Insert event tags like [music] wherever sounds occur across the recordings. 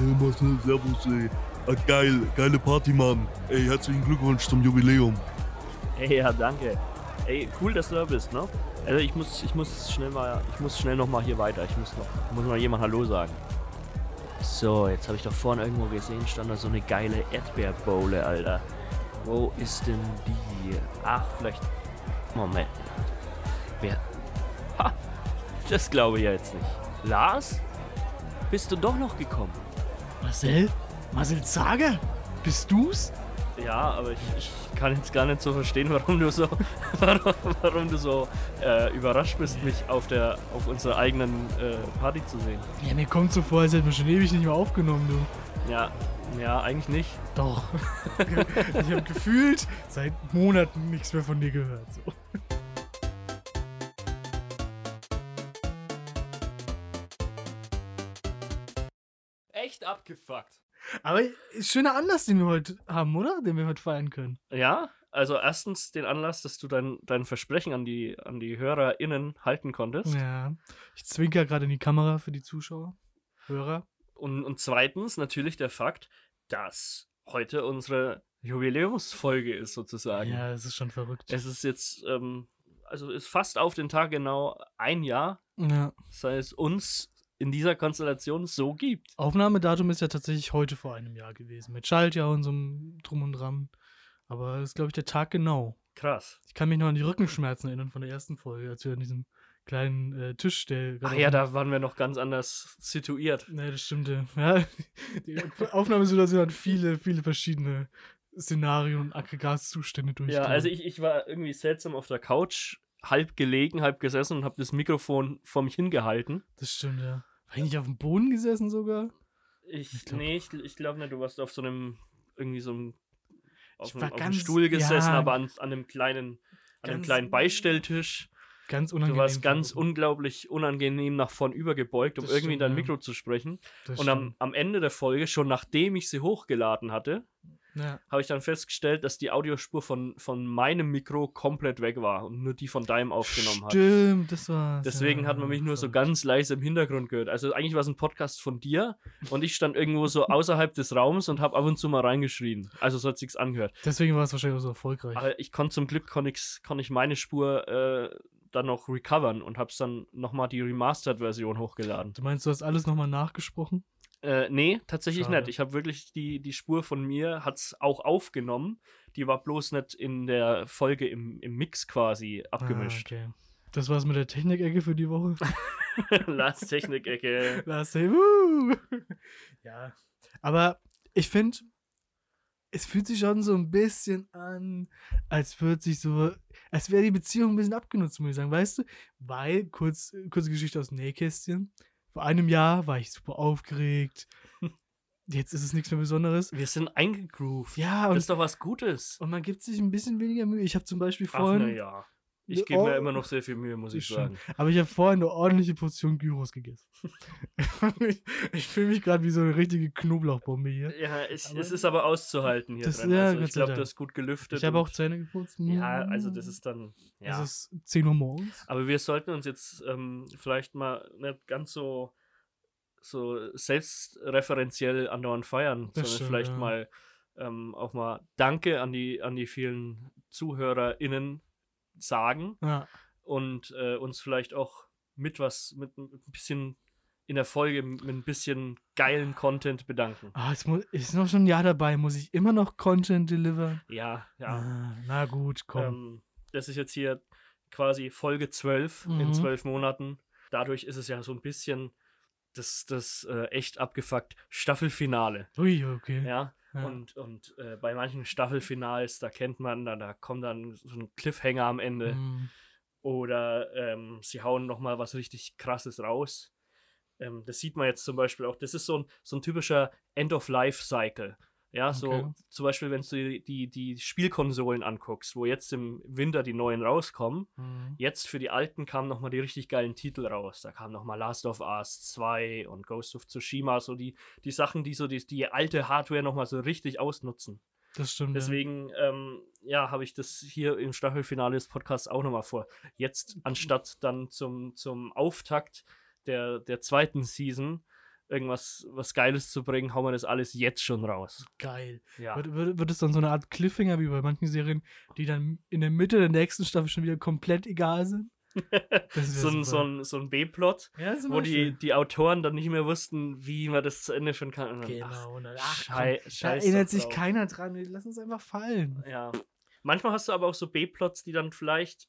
Hey Marcel, servus, ey. Ah, geil, geile Party, Mann. Ey, herzlichen Glückwunsch zum Jubiläum. Ey, ja, danke. Ey, cool, dass du da bist, ne? Also ich muss, ich muss schnell mal, ich muss schnell noch mal hier weiter. Ich muss noch, muss mal jemand Hallo sagen. So, jetzt habe ich doch vorne irgendwo gesehen, stand da so eine geile Erdbeerbowle, Alter. Wo ist denn die? Ach, vielleicht. Moment. Wer? Ha! Das glaube ich jetzt nicht. Lars? Bist du doch noch gekommen? Marcel? Marcel Zager? Bist du's? Ja, aber ich, ich kann jetzt gar nicht so verstehen, warum du so, [laughs] warum, warum du so äh, überrascht bist, mich auf der, auf unserer eigenen äh, Party zu sehen. Ja, mir kommt so vor, als hätten wir schon ewig nicht mehr aufgenommen, du. Ja, ja, eigentlich nicht. Doch. [laughs] ich habe gefühlt seit Monaten nichts mehr von dir gehört. So. Abgefuckt. Aber schöner Anlass, den wir heute haben, oder? Den wir heute feiern können. Ja, also erstens den Anlass, dass du dein, dein Versprechen an die, an die HörerInnen halten konntest. Ja. Ich zwinker gerade in die Kamera für die Zuschauer. Hörer. Und, und zweitens natürlich der Fakt, dass heute unsere Jubiläumsfolge ist, sozusagen. Ja, es ist schon verrückt. Es ist jetzt, ähm, also ist fast auf den Tag genau ein Jahr, Ja. seit es uns in dieser Konstellation so gibt. Aufnahmedatum ist ja tatsächlich heute vor einem Jahr gewesen. Mit Schaltjahr und so einem Drum und Dran. Aber das ist, glaube ich, der Tag genau. Krass. Ich kann mich noch an die Rückenschmerzen erinnern von der ersten Folge, als wir an diesem kleinen äh, Tisch, der. Ach ja, da waren wir noch ganz anders situiert. Ne, das stimmte. Ja, die Aufnahmesituation hat viele, viele verschiedene Szenarien und Aggregatzustände durch. Ja, also ich, ich war irgendwie seltsam auf der Couch, halb gelegen, halb gesessen und habe das Mikrofon vor mich hingehalten. Das stimmt, ja. War ich nicht auf dem Boden gesessen sogar? Ich, Ich glaub- nee, ich, ich glaube nicht, du warst auf so einem, irgendwie so einem, auf, einem, auf einem Stuhl gesessen, ja. aber an, an einem kleinen, an einem Ganz- kleinen Beistelltisch. Ganz Du unangenehm. warst ganz unglaublich unangenehm nach vorn übergebeugt, um Das irgendwie in stimmt, dein ja. Mikro zu sprechen. Das Und am, am Ende der Folge, schon nachdem ich sie hochgeladen hatte, Ja. habe ich dann festgestellt, dass die Audiospur von, von meinem Mikro komplett weg war und nur die von deinem aufgenommen hat. Stimmt, das war's. Deswegen ja, hat man mich nur so ganz leise im Hintergrund gehört. Also eigentlich war es ein Podcast von dir und ich stand irgendwo so außerhalb des Raums und habe ab und zu mal reingeschrien. Also so hat sich's angehört. Deswegen war es wahrscheinlich auch so erfolgreich. Aber ich konnte zum Glück konnte ich, konnte ich meine Spur äh, dann noch recovern und habe es dann nochmal die Remastered-Version hochgeladen. Du meinst, du hast alles nochmal nachgesprochen? Äh, nee, tatsächlich Schade. nicht. Ich habe wirklich die, die Spur von mir, hat's auch aufgenommen. Die war bloß nicht in der Folge im, im Mix quasi abgemischt. Ah, okay. Das war's mit der Technikecke für die Woche. [laughs] Lars Technik-Ecke. [laughs] Last. Woo! [laughs] Ja. Aber ich finde, es fühlt sich schon so ein bisschen an, als würde sich so, als wäre die Beziehung ein bisschen abgenutzt, muss ich sagen. Weißt du? Weil, kurz, kurze Geschichte aus dem Nähkästchen. Vor einem Jahr war ich super aufgeregt. Jetzt ist es nichts mehr Besonderes. Wir sind eingegroovt. Ja, Das und, ist doch was Gutes. und man gibt sich ein bisschen weniger Mühe. Ich habe zum Beispiel Ach, vorhin. Ich gebe mir immer noch sehr viel Mühe, muss ich sagen. Aber ich habe vorhin eine ordentliche Portion Gyros gegessen. ich [laughs] ich fühle mich gerade wie so eine richtige Knoblauchbombe hier. Ja, es, Aber- es ist aber auszuhalten hier Das- drin. ja, also ich glaube, du hast gut gelüftet. Ich habe auch Zähne geputzt. Ja, also das ist dann. Ja. Es ist 10 Uhr morgens. Aber wir sollten uns jetzt ähm, vielleicht mal nicht ganz so, so selbstreferenziell andauernd feiern, Das sondern stimmt, vielleicht ja. mal ähm, auch mal Danke an die, an die vielen ZuhörerInnen sagen Ja. und äh, uns vielleicht auch mit was, mit ein bisschen in der Folge mit ein bisschen geilen Content bedanken. Ah, es muss, ist noch schon ein Jahr dabei. Muss ich immer noch Content delivern? Ja, ja. Ah, na gut, komm. Ähm, das ist jetzt hier quasi Folge 12 in Mhm. zwölf Monaten. Dadurch ist es ja so ein bisschen das, das äh, echt abgefuckt Staffelfinale. Ui, okay. Ja. Ja. Und, und äh, bei manchen Staffelfinals, da kennt man, da, da kommt dann so ein Cliffhanger am Ende. Mm, Oder ähm, sie hauen nochmal was richtig krasses raus. Ähm, das sieht man jetzt zum Beispiel auch. Das ist so ein, so ein typischer End-of-Life-Cycle. Ja, so Okay. zum Beispiel, wenn du die, die, die Spielkonsolen anguckst, wo jetzt im Winter die neuen rauskommen. mm. Jetzt für die alten kamen nochmal die richtig geilen Titel raus. Da kam nochmal Last of Us 2 und Ghost of Tsushima, so die, die Sachen, die so die, die alte Hardware nochmal so richtig ausnutzen. Das stimmt. Deswegen, ähm, ja, habe ich das hier im Staffelfinale des Podcasts auch nochmal vor. Jetzt, anstatt dann zum, zum Auftakt der, der zweiten Season, irgendwas was Geiles zu bringen, hauen wir das alles jetzt schon raus. Geil. Ja. Wird, wird, wird es dann so eine Art Cliffhanger wie bei manchen Serien, die dann in der Mitte der nächsten Staffel schon wieder komplett egal sind? [laughs] So, ein, so, ein, so ein B-Plot, ja, wo die, Beispiel. die Autoren dann nicht mehr wussten, wie man das zu Ende führen kann. Dann, ach, Genau. ach, komm, Schei da scheiß erinnert sich drauf. keiner dran. Lass uns einfach fallen. Ja. Manchmal hast du aber auch so B-Plots, die dann vielleicht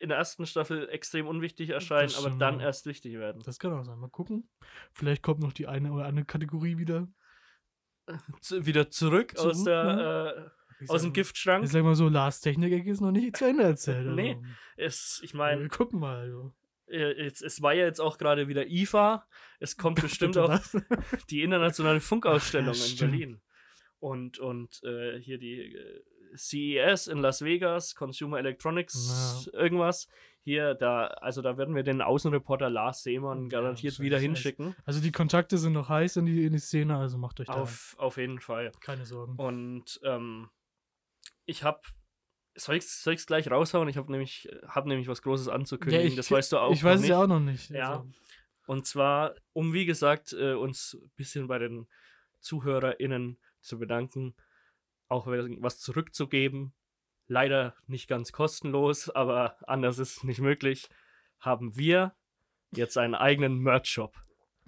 in der ersten Staffel extrem unwichtig erscheinen, aber dann ja. erst wichtig werden. Das kann auch sein. Mal gucken. Vielleicht kommt noch die eine oder andere Kategorie wieder. Zu, wieder zurück, aus, Zurück, der, Ich äh, aus sag- dem Giftschrank. Ich sag mal so, Lars Technik ist noch nicht zu Ende erzählt. Also. Nee, Es, ich Wir meine, gucken mal. Also. es, es war ja jetzt auch gerade wieder IFA. Es kommt [laughs] bestimmt auch die internationale [laughs] Funkausstellung Ja, in. Berlin. Und, und äh, hier die äh, CES in Las Vegas, Consumer Electronics, irgendwas. Hier, da, also da werden wir den Außenreporter Lars Seemann Ja, garantiert das wieder hinschicken. Also die Kontakte sind noch heiß in die, in die Szene, also macht euch da Auf, auf jeden Fall. keine Sorgen. Und ähm, ich habe, soll ich es gleich raushauen? Ich habe nämlich, hab nämlich was Großes anzukündigen. das weißt du auch. Ich weiß es ja auch noch nicht. Ja. Also, Und zwar, um wie gesagt, äh, uns ein bisschen bei den ZuhörerInnen zu bedanken, auch was zurückzugeben. Leider nicht ganz kostenlos, aber anders ist nicht möglich. Haben wir jetzt einen eigenen Merch-Shop.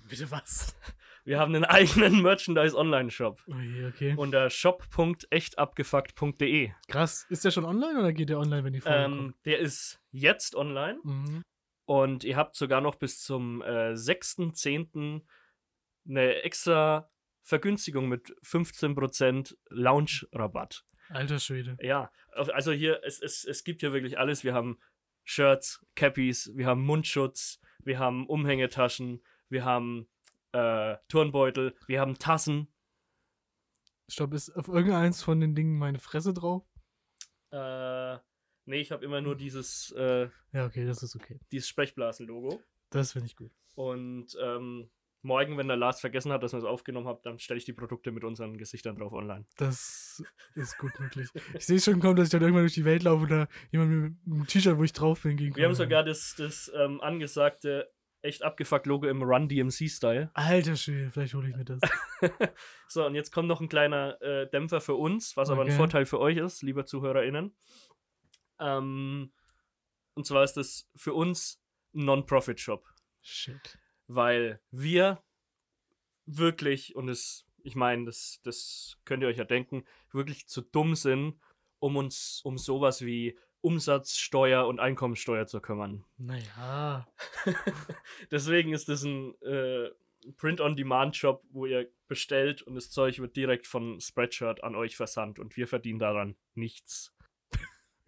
bitte was? Wir haben einen [laughs] eigenen Merchandise-Online-Shop Oh je, okay. unter shop.echtabgefuckt.de. Krass. Ist der schon online oder geht der online, wenn die Folge Ähm, der ist jetzt online. kommt? Mhm. Und ihr habt sogar noch bis zum äh, 6.10. eine extra Vergünstigung mit 15% Lounge-Rabatt. Alter Schwede. Ja, also hier, es, es, es gibt hier wirklich alles. Wir haben Shirts, Cappies, wir haben Mundschutz, wir haben Umhängetaschen, wir haben äh, Turnbeutel, wir haben Tassen. Stopp, ist auf irgendeins von den Dingen meine Fresse drauf? Äh, nee, ich habe immer nur dieses, äh, Ja, okay, das ist okay. dieses Sprechblasen-Logo. Das finde ich gut. Und ähm, morgen, wenn der Lars vergessen hat, dass wir es aufgenommen haben, dann stelle ich die Produkte mit unseren Gesichtern drauf online. Das ist gut möglich. Ich sehe schon kommen, dass ich dann irgendwann durch die Welt laufe und da jemand mit einem T-Shirt, wo ich drauf bin, gegen Wir haben sogar das, das ähm, angesagte, echt abgefuckt Logo im Run DMC-Style. Alter Schwede, vielleicht hole ich mir das. [laughs] so, und jetzt kommt noch ein kleiner äh, Dämpfer für uns, was aber ein Okay. Vorteil für euch ist, liebe ZuhörerInnen. Ähm, und zwar ist das für uns ein Non-Profit-Shop. Shit. Weil wir wirklich, und das, ich meine, das, das könnt ihr euch ja denken, wirklich zu dumm sind, um uns um sowas wie Umsatzsteuer und Einkommensteuer zu kümmern. Naja. [laughs] Deswegen ist das ein äh, Print-on-Demand-Shop, wo ihr bestellt und das Zeug wird direkt von Spreadshirt an euch versandt und wir verdienen daran nichts.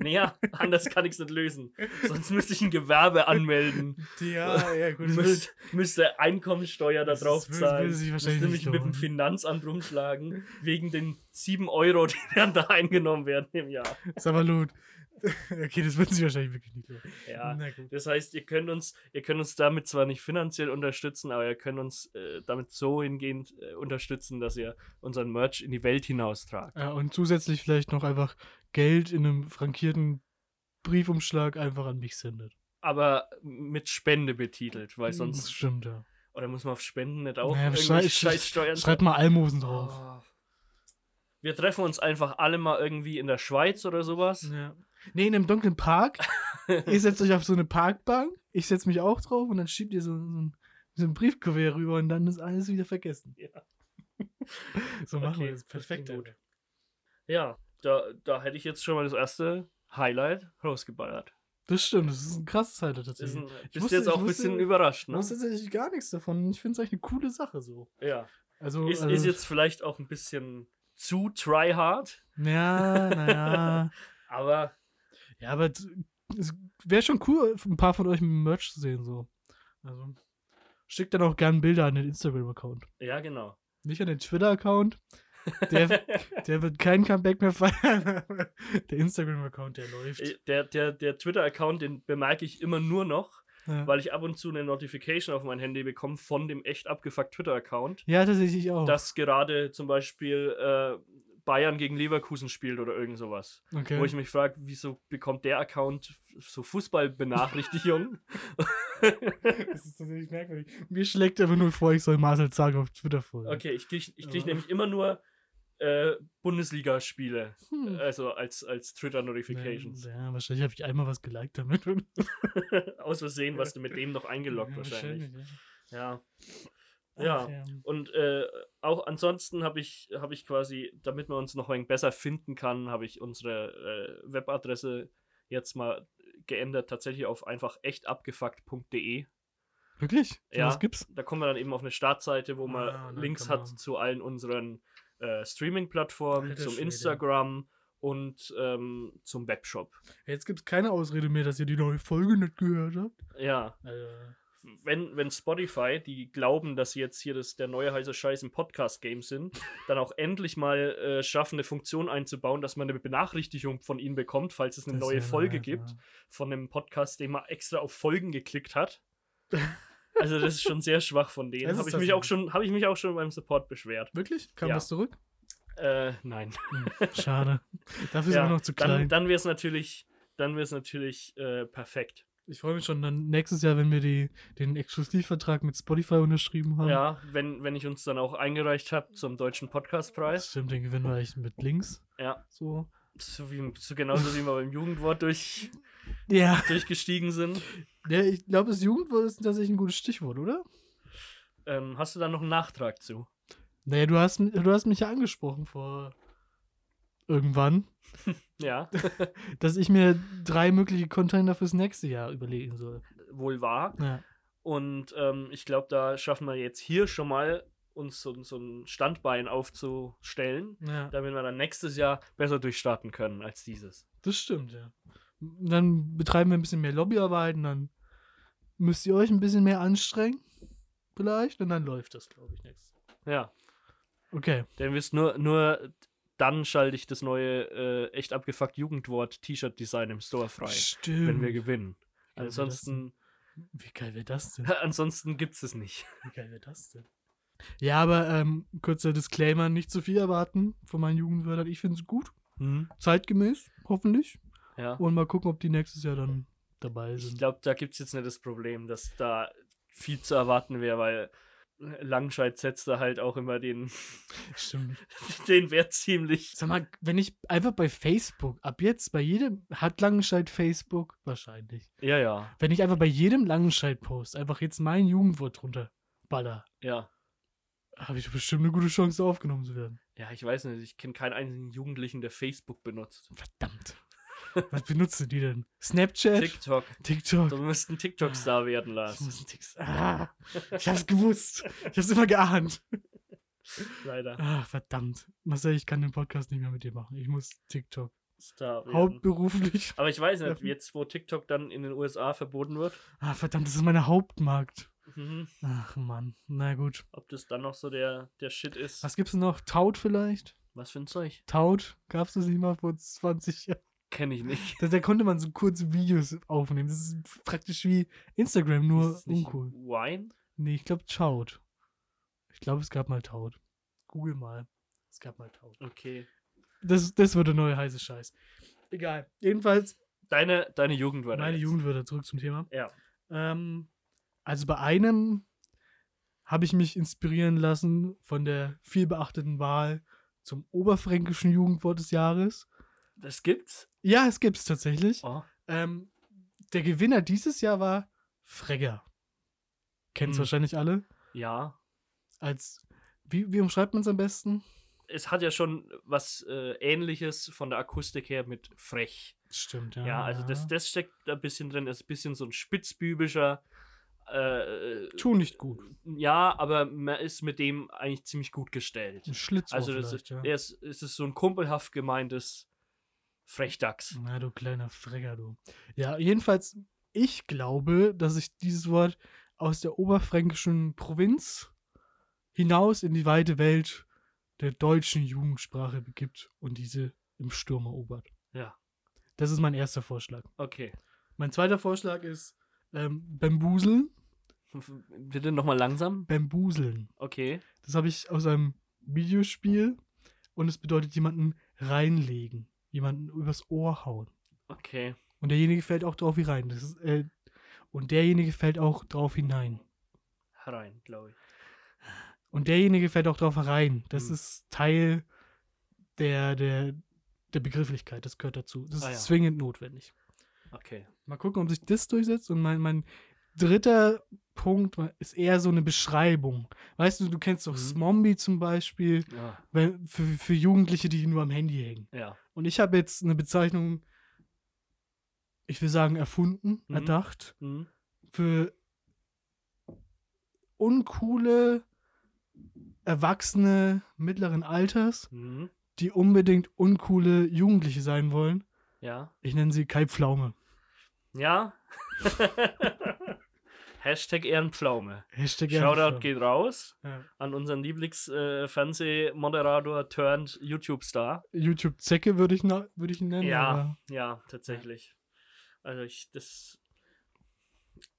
[laughs] Naja, anders kann ich es nicht lösen. Sonst müsste ich ein Gewerbe anmelden. Ja, ja, gut. Müsst, müsste Einkommensteuer da drauf würde- zahlen. würde sich wahrscheinlich müsste nicht mich mit dem. Finanzamt rumschlagen, wegen den 7 Euro, [laughs] die dann da eingenommen werden im Jahr. Ist aber gut. Okay, das wird sich wahrscheinlich wirklich nicht lohnen. Ja. Na gut. Das heißt, ihr könnt uns, ihr könnt uns damit zwar nicht finanziell unterstützen, aber ihr könnt uns äh, damit so hingehend äh, unterstützen, dass ihr unseren Merch in die Welt hinaustragt. Ja, und zusätzlich vielleicht noch einfach Geld in einem frankierten Briefumschlag einfach an mich sendet. Aber mit Spende betitelt, weil Das sonst. stimmt, ja. Oder muss man auf Spenden nicht auch Naja, schrei- Scheißsteuern Schreibt mal Almosen drauf. Oh. Wir treffen uns einfach alle mal irgendwie in der Schweiz oder sowas. Ja. Nee, in einem dunklen Park. [laughs] ihr setzt euch auf so eine Parkbank, ich setze mich auch drauf und dann schiebt ihr so, so, ein, so ein Briefkuvert rüber und dann ist alles wieder vergessen. Ja. [laughs] So machen Okay, wir das. Perfekt. gut. Ja, da, da hätte ich jetzt schon mal das erste Highlight rausgeballert. Das stimmt, das ist ein krasses Highlight tatsächlich. ein, Ich bist wusste- jetzt ich auch ein wusste- bisschen überrascht, Ich ne? weiß tatsächlich gar nichts davon. Ich finde es eigentlich eine coole Sache so. Ja. Also, Ist, also, ist jetzt vielleicht auch ein bisschen zu tryhard, Ja, naja. [laughs] aber ja, aber es wäre schon cool, ein paar von euch mit Merch zu sehen. so. Also, schickt dann auch gerne Bilder an den Instagram-Account. ja, genau. Nicht an den Twitter-Account. Der, der wird kein Comeback mehr feiern. aber der Instagram-Account, der läuft. Äh, Der, der, der Twitter-Account, den bemerke ich immer nur noch, Ja. weil ich ab und zu eine Notification auf mein Handy bekomme von dem echt abgefuckt Twitter-Account, ja, tatsächlich auch. dass gerade zum Beispiel äh, Bayern gegen Leverkusen spielt oder irgend sowas. okay. Wo ich mich frage, wieso bekommt der Account so Fußballbenachrichtigungen? [laughs] [laughs] Das ist tatsächlich merkwürdig. Mir schlägt einfach nur vor, ich soll Marcel sagen auf Twitter folgen. Okay, ich kriege ich krieg nämlich immer nur äh, Bundesligaspiele. Hm. Also als, als Twitter-Notifications. Ja, wahrscheinlich habe ich einmal was geliked damit. [laughs] Aus Versehen, was du mit dem noch eingeloggt Ja, wahrscheinlich. Ja. Ach, Ja. Und äh, auch ansonsten habe ich, hab ich quasi, damit man uns noch ein wenig besser finden kann, habe ich unsere äh, Webadresse jetzt mal geändert, tatsächlich auf einfach echtabgefuckt.de. Wirklich? Ja. Was gibt's? Da kommt man dann eben auf eine Startseite, wo man Ah, und dann Links kann hat man- zu allen unseren äh, Streaming-Plattformen, Alter zum. Instagram und ähm, zum Webshop. Jetzt gibt's keine Ausrede mehr, dass ihr die neue Folge nicht gehört habt. Ja, Also, wenn, wenn Spotify, die glauben, dass sie jetzt hier das, der neue heiße Scheiß im Podcast-Game sind, [laughs] dann auch endlich mal äh, schaffen, eine Funktion einzubauen, dass man eine Benachrichtigung von ihnen bekommt, falls es eine das neue Folge nice, gibt ja. von einem Podcast, den man extra auf Folgen geklickt hat. [laughs] Also das ist schon sehr schwach von denen. Das Habe ist ich, mich das auch schon- hab ich mich auch schon beim Support beschwert. Wirklich? Kam Ja. was zurück? Äh, nein. Hm, schade. Dafür sind Ja, wir noch zu dann klein. dann wäre es natürlich, dann wär's natürlich äh, perfekt. ich freue mich schon dann nächstes Jahr, wenn wir die, den Exklusivvertrag mit Spotify unterschrieben haben. Ja, wenn, wenn ich uns dann auch eingereicht habe zum deutschen Das Podcastpreis. stimmt, den gewinnen wir echt mit Links. Ja, So. so wie, so genauso wie wir beim Jugendwort durch, [laughs] Ja. durchgestiegen sind. Ja ich glaube, das Jugendwort ist tatsächlich ein gutes Stichwort, oder? Ähm, hast du da noch einen Nachtrag zu? Naja, du hast, du hast mich ja angesprochen vor irgendwann, [laughs] Ja, [laughs] dass ich mir drei mögliche Container fürs nächste Jahr überlegen soll. wohl wahr. Ja. Und ähm, ich glaube, da schaffen wir jetzt hier schon mal, uns so, so ein Standbein aufzustellen, ja. damit wir dann nächstes Jahr besser durchstarten können als dieses. Das stimmt, ja. Dann betreiben wir ein bisschen mehr Lobbyarbeit und dann müsst ihr euch ein bisschen mehr anstrengen. Vielleicht. Und dann läuft das, glaube ich, nächstes. Ja, Okay. denn wisst nur, nur dann schalte ich das neue äh, echt abgefuckt Jugendwort T-Shirt-Design im Store frei, Stimmt. wenn wir gewinnen. Wie geil Ansonsten? Wie geil wäre das denn? [laughs] ansonsten gibt es es nicht. Wie geil wäre das denn? Ja, aber ähm, kurzer Disclaimer, nicht zu viel erwarten von meinen Jugendwörtern. Ich finde es gut. Zeitgemäß, hoffentlich. Ja. Und mal gucken, ob die nächstes Jahr dann dabei Ich sind. glaube, da gibt es jetzt nicht das Problem, dass da viel zu erwarten wäre, weil Langscheid setzt da halt auch immer den, [laughs] Stimmt. [laughs] den Wert ziemlich. Sag mal, wenn ich einfach bei Facebook, ab jetzt bei jedem, hat Langenscheid Facebook? Wahrscheinlich. Ja, ja, Wenn ich einfach bei jedem Langenscheid-Post einfach jetzt mein Jugendwort drunter baller, ja. habe ich bestimmt eine gute Chance, aufgenommen zu werden. Ja, ich weiß nicht, ich kenne keinen einzigen Jugendlichen, der Facebook benutzt. Verdammt. Was benutzen die denn? Snapchat? TikTok. TikTok. Du musst einen TikTok-Star werden Ich lassen. muss einen Tix. Ah, ich hab's gewusst. Ich hab's immer geahnt. Leider. Ah, verdammt. Marcel, ich kann den Podcast nicht mehr mit dir machen. Ich muss TikTok. Star werden. Hauptberuflich. Aber ich weiß nicht, jetzt wo TikTok dann in den USA verboten wird, Ah, verdammt, das ist meine Hauptmarkt. mhm, Ach Mann. Na gut. ob das dann noch so der, der Shit ist. Was gibt's denn noch? Taut vielleicht? Was für ein Zeug? Taut? Gab's das nicht mal vor 20 Jahren? Kenne ich nicht. Da, da konnte man so kurze Videos aufnehmen. Das ist praktisch wie Instagram, Ist nur nicht uncool. Wine? Nee, ich glaube Taut. Ich glaube, es gab mal Taut. Google mal. Es gab mal Taut. Okay. Das, das wird der neue heiße Scheiß. Egal. Jedenfalls, Deine, deine Jugendwörter. meine jetzt. Jugendwörter zurück zum Thema. Ja. Ähm, also bei einem habe ich mich inspirieren lassen von der vielbeachteten Wahl zum oberfränkischen Jugendwort des Jahres. Das gibt's? Ja, es gibt's tatsächlich. Oh. Ähm, der Gewinner dieses Jahr war Fregger. Kennt's Hm. wahrscheinlich alle. Ja. Als, wie, wie umschreibt man es am besten? Es hat ja schon was äh, ähnliches von der Akustik her mit frech. Stimmt, Ja, also das, das steckt da ein bisschen drin. Das ist ein bisschen so ein spitzbübischer. Äh, Tu nicht gut. ja, aber man ist mit dem eigentlich ziemlich gut gestellt. Ein Schlitzohr Also das ist, ja. er ist, es ist so ein kumpelhaft gemeintes Frechdachs. Na, du kleiner Fregger, du. Ja, jedenfalls, ich glaube, dass sich dieses Wort aus der oberfränkischen Provinz hinaus in die weite Welt der deutschen Jugendsprache begibt und diese im Sturm erobert. Ja. Das ist mein erster Vorschlag. Okay. Mein zweiter Vorschlag ist ähm, Bambuseln. [laughs] Bitte nochmal langsam. Bambuseln. Okay. Das habe ich aus einem Videospiel und es bedeutet jemanden reinlegen. Jemanden übers Ohr hauen. Okay. Und derjenige fällt auch drauf wie rein. Das ist, äh, Und derjenige fällt auch drauf hinein. Herein, glaube ich. Und derjenige fällt auch drauf herein. Das Hm. ist Teil der, der, der Begrifflichkeit. Das gehört dazu. Das ist Ah, ja. zwingend notwendig. Okay. Mal gucken, ob sich das durchsetzt. Und mein, mein dritter Punkt ist eher so eine Beschreibung. Weißt du, du kennst doch Mhm. Smombie zum Beispiel, Ja. wenn, für, für Jugendliche, die nur am Handy hängen. Ja. Und ich habe jetzt eine Bezeichnung, ich will sagen, erfunden, Mhm. erdacht, Mhm. für uncoole Erwachsene mittleren Alters, Mhm. die unbedingt uncoole Jugendliche sein wollen. Ja. Ich nenne sie Kai Pflaume. Ja. [laughs] Hashtag Ehrenpflaume. Hashtag Shoutout Ehrenpflaume. geht raus Ja. an unseren Lieblings-Fernsehmoderator turned YouTube-Star. YouTube Zecke würde ich, würde ich ihn nennen. Ja, aber- ja, tatsächlich. Also ich, das.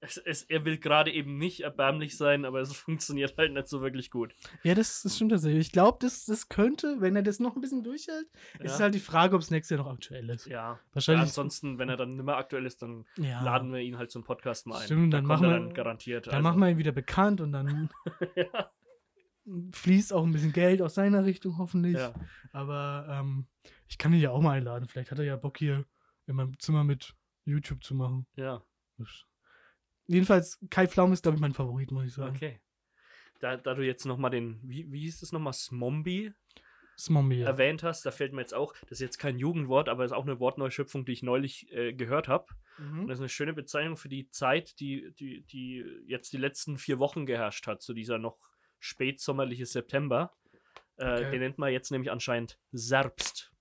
Es, es, er will gerade eben nicht erbärmlich sein, aber es [laughs] funktioniert halt nicht so wirklich gut. ja das, das stimmt tatsächlich. Ich glaube, das, das könnte, wenn er das noch ein bisschen durchhält, Ja. ist halt die Frage, ob es nächstes Jahr noch aktuell ist. Ja. ja Wahrscheinlich. ansonsten, wenn er dann nicht mehr aktuell ist, dann ja. laden wir ihn halt zum Podcast mal ein. Stimmt, Da dann machen wir- dann garantiert. Dann also. machen wir ihn wieder bekannt und dann [laughs] ja, fließt auch ein bisschen Geld aus seiner Richtung hoffentlich. ja. Aber ähm, ich kann ihn ja auch mal einladen. Vielleicht hat er ja Bock hier in meinem Zimmer mit YouTube zu machen. ja, Das- Jedenfalls, Kai Pflaum ist, glaube ich, mein Favorit, muss ich sagen. okay. Da, da du jetzt nochmal den, wie, wie hieß es nochmal, Smombie Smombie. Ja. erwähnt hast, da fällt mir jetzt auch, das ist jetzt kein Jugendwort, aber ist auch eine Wortneuschöpfung, die ich neulich äh, gehört habe. Und Mhm. das ist eine schöne Bezeichnung für die Zeit, die, die, die jetzt die letzten vier Wochen geherrscht hat, so dieser noch spätsommerliche September. Äh, Okay. Den nennt man jetzt nämlich anscheinend Serbst.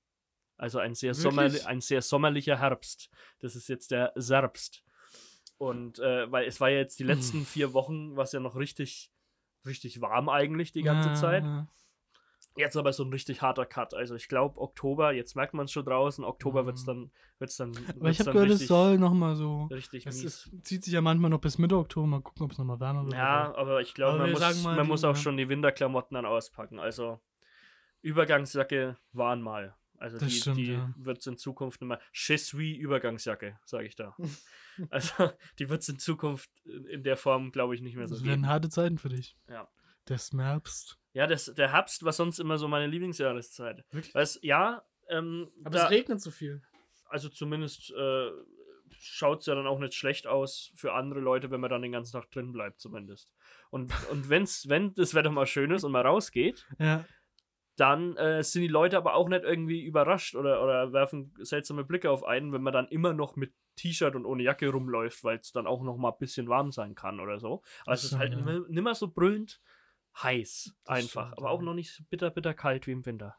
Also ein sehr, sommerli ein sehr sommerlicher Herbst. Das ist jetzt der Serbst. Und äh, weil es war ja jetzt die letzten vier Wochen, was ja noch richtig, richtig warm eigentlich die ganze Ja, Zeit. ja. Jetzt aber so ein richtig harter Cut. Also ich glaube Oktober, jetzt merkt man es schon draußen, Oktober Mhm. wird es dann, wird's dann, Aber ich habe dann gehört, es soll nochmal so. richtig Es mies. ist, zieht sich ja manchmal noch bis Mitte Oktober. Mal gucken, ob es nochmal wärmer wird. Ja, aber- ich glaube, man, muss, man die- muss auch ja. schon die Winterklamotten dann auspacken. Also Übergangsjacke waren mal. Also Das die, stimmt, die ja. wird es in Zukunft. Je suis Übergangsjacke, sage ich da. [laughs] also die wird es in Zukunft in in der Form, glaube ich, nicht mehr so Das geben. werden harte Zeiten für dich. Ja. Das Herbst. Ja, das, der Herbst war sonst immer so meine Lieblingsjahreszeit. Wirklich? Weißt, ja, ähm, Aber da, es regnet so viel. also zumindest äh, schaut es ja dann auch nicht schlecht aus für andere Leute, wenn man dann den ganzen Tag drin bleibt, zumindest. Und, und wenn's, wenn das Wetter mal schön ist und man rausgeht, Ja. Dann äh, sind die Leute aber auch nicht irgendwie überrascht oder, oder werfen seltsame Blicke auf einen, wenn man dann immer noch mit T-Shirt und ohne Jacke rumläuft, weil es dann auch noch mal ein bisschen warm sein kann oder so. Aber Das es ist halt ja. nimmer, nimmer so brüllend heiß Das einfach, stimmt, aber auch noch nicht so bitter, bitter kalt wie im Winter.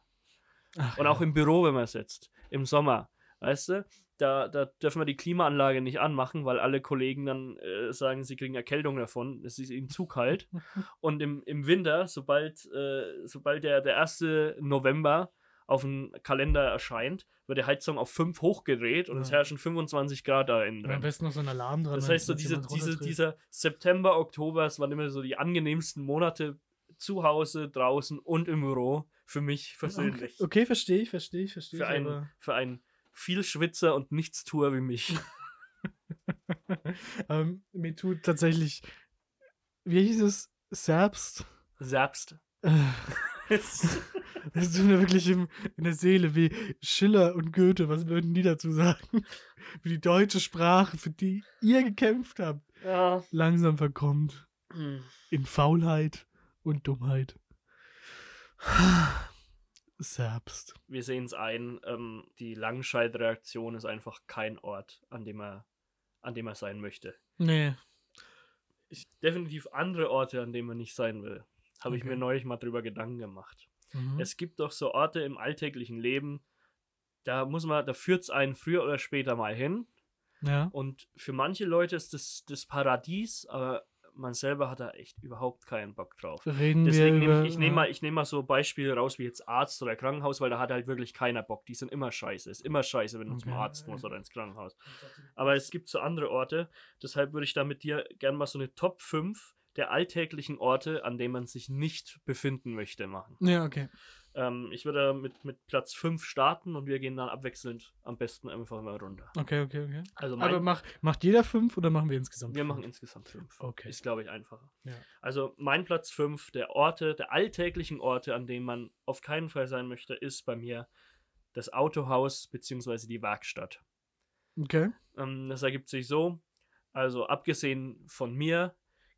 Ach, Und ja. auch im Büro, wenn man sitzt, im Sommer, weißt du, da, da dürfen wir die Klimaanlage nicht anmachen, weil alle Kollegen dann äh, sagen, sie kriegen Erkältung davon, es ist ihnen zu kalt. [laughs] Und im, im Winter, sobald, äh, sobald der, der 1. November auf dem Kalender erscheint, wird die Heizung auf 5 hochgedreht und es Ja. herrschen 25 Grad da innen Und am drin. besten noch so ein Alarm dran. Das heißt, so diese, diese, dieser September, Oktober, es waren immer so die angenehmsten Monate zu Hause, draußen und im Büro für mich persönlich. Okay, okay verstehe ich, verstehe ich, verstehe Für ich. einen, aber- für einen Vielschwitzer und Nichtstuer wie mich. [laughs] ähm, mir tut tatsächlich, wie hieß es? Serbst. Selbst. Äh, [laughs] Das tut mir wirklich im, in der Seele wie Schiller und Goethe. Was würden die dazu sagen? Wie die deutsche Sprache, für die ihr gekämpft habt, ja. langsam verkommt. Hm. In Faulheit und Dummheit. Serbst. Wir sehen es ein, ähm, die Langscheidreaktion ist einfach kein Ort, an dem er, an dem er sein möchte. Nee. Ich, definitiv andere Orte, an denen man nicht sein will. Habe ich Okay. mir neulich mal drüber Gedanken gemacht. Mhm. Es gibt doch so Orte im alltäglichen Leben, da muss man, da führt es einen früher oder später mal hin. ja. Und für manche Leute ist das das Paradies, aber man selber hat da echt überhaupt keinen Bock drauf. Reden Deswegen wir nehme über, ich, ich nehme mal, ich nehm mal so Beispiele raus wie jetzt Arzt oder Krankenhaus, weil da hat halt wirklich keiner Bock. Die sind immer scheiße. Ist immer scheiße, wenn du zum Okay. Arzt musst oder ins Krankenhaus. Aber es gibt so andere Orte. Deshalb würde ich da mit dir gerne mal so eine Top 5 der alltäglichen Orte, an denen man sich nicht befinden möchte, machen. Ja, okay. Ähm, ich würde mit, mit Platz 5 starten und wir gehen dann abwechselnd am besten einfach mal runter. Okay, okay, okay. Also mein, Aber mach, macht jeder fünf oder machen wir insgesamt? wir fünf? machen insgesamt 5. Okay. Ist, glaube ich, einfacher. Ja. Also mein Platz 5 der Orte, der alltäglichen Orte, an denen man auf keinen Fall sein möchte, ist bei mir das Autohaus bzw. die Werkstatt. Okay. Ähm, das ergibt sich so, also abgesehen von mir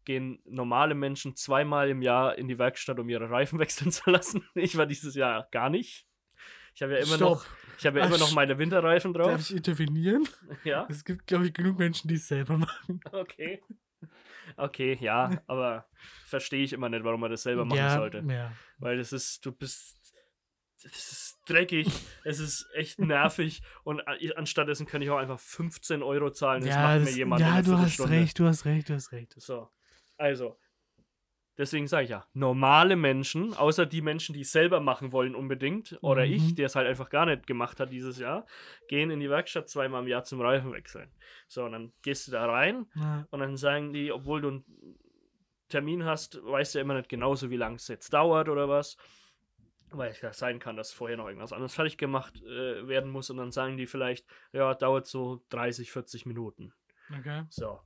gehen normale Menschen zweimal im Jahr in die Werkstatt, um ihre Reifen [laughs] wechseln zu lassen. Ich war dieses Jahr gar nicht. Ich habe ja immer Stopp. noch, ich habe ja Ach, immer noch meine Winterreifen Darf drauf. ich intervenieren? [laughs] Ja, Es gibt, glaube ich, genug Menschen, die es selber machen. okay. Okay, ja, aber verstehe ich immer nicht, warum man das selber machen ja, sollte. Ja. Weil das ist, du bist, das ist dreckig, es ist echt [laughs] nervig und anstatt dessen kann ich auch einfach 15 Euro zahlen. Das ja, macht das, mir jemand ja du hast Viertelstunde. recht, du hast recht, du hast recht. So, also, deswegen sage ich ja, normale Menschen, außer die Menschen, die es selber machen wollen unbedingt, oder Mhm. ich, der es halt einfach gar nicht gemacht hat dieses Jahr, gehen in die Werkstatt zweimal im Jahr zum Reifen wechseln. So, und dann gehst du da rein Ja. und dann sagen die, obwohl du einen Termin hast, weißt du ja immer nicht genauso, wie lange es jetzt dauert oder was. Weil es ja sein kann, dass vorher noch irgendwas anderes fertig gemacht äh, werden muss und dann sagen die vielleicht, ja, dauert so 30, 40 Minuten. Okay. So.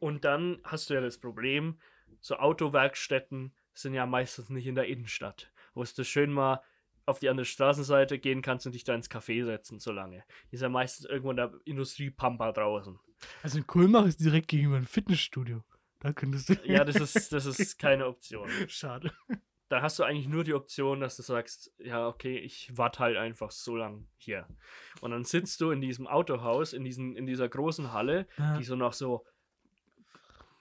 Und dann hast du ja das Problem, so Autowerkstätten sind ja meistens nicht in der Innenstadt, wo du schön mal auf die andere Straßenseite gehen kannst und dich da ins Café setzen, so lange. Die ist ja meistens irgendwo in der Industriepampa draußen. Also in Kulmach ist direkt gegenüber ein Fitnessstudio. Da könntest du. Ja, [laughs] das ist, das ist keine Option. Schade. Da hast du eigentlich nur die Option, dass du sagst, ja, okay, ich warte halt einfach so lang hier. Und dann sitzt du in diesem Autohaus, in, diesen, in dieser großen Halle, Ja. die so nach so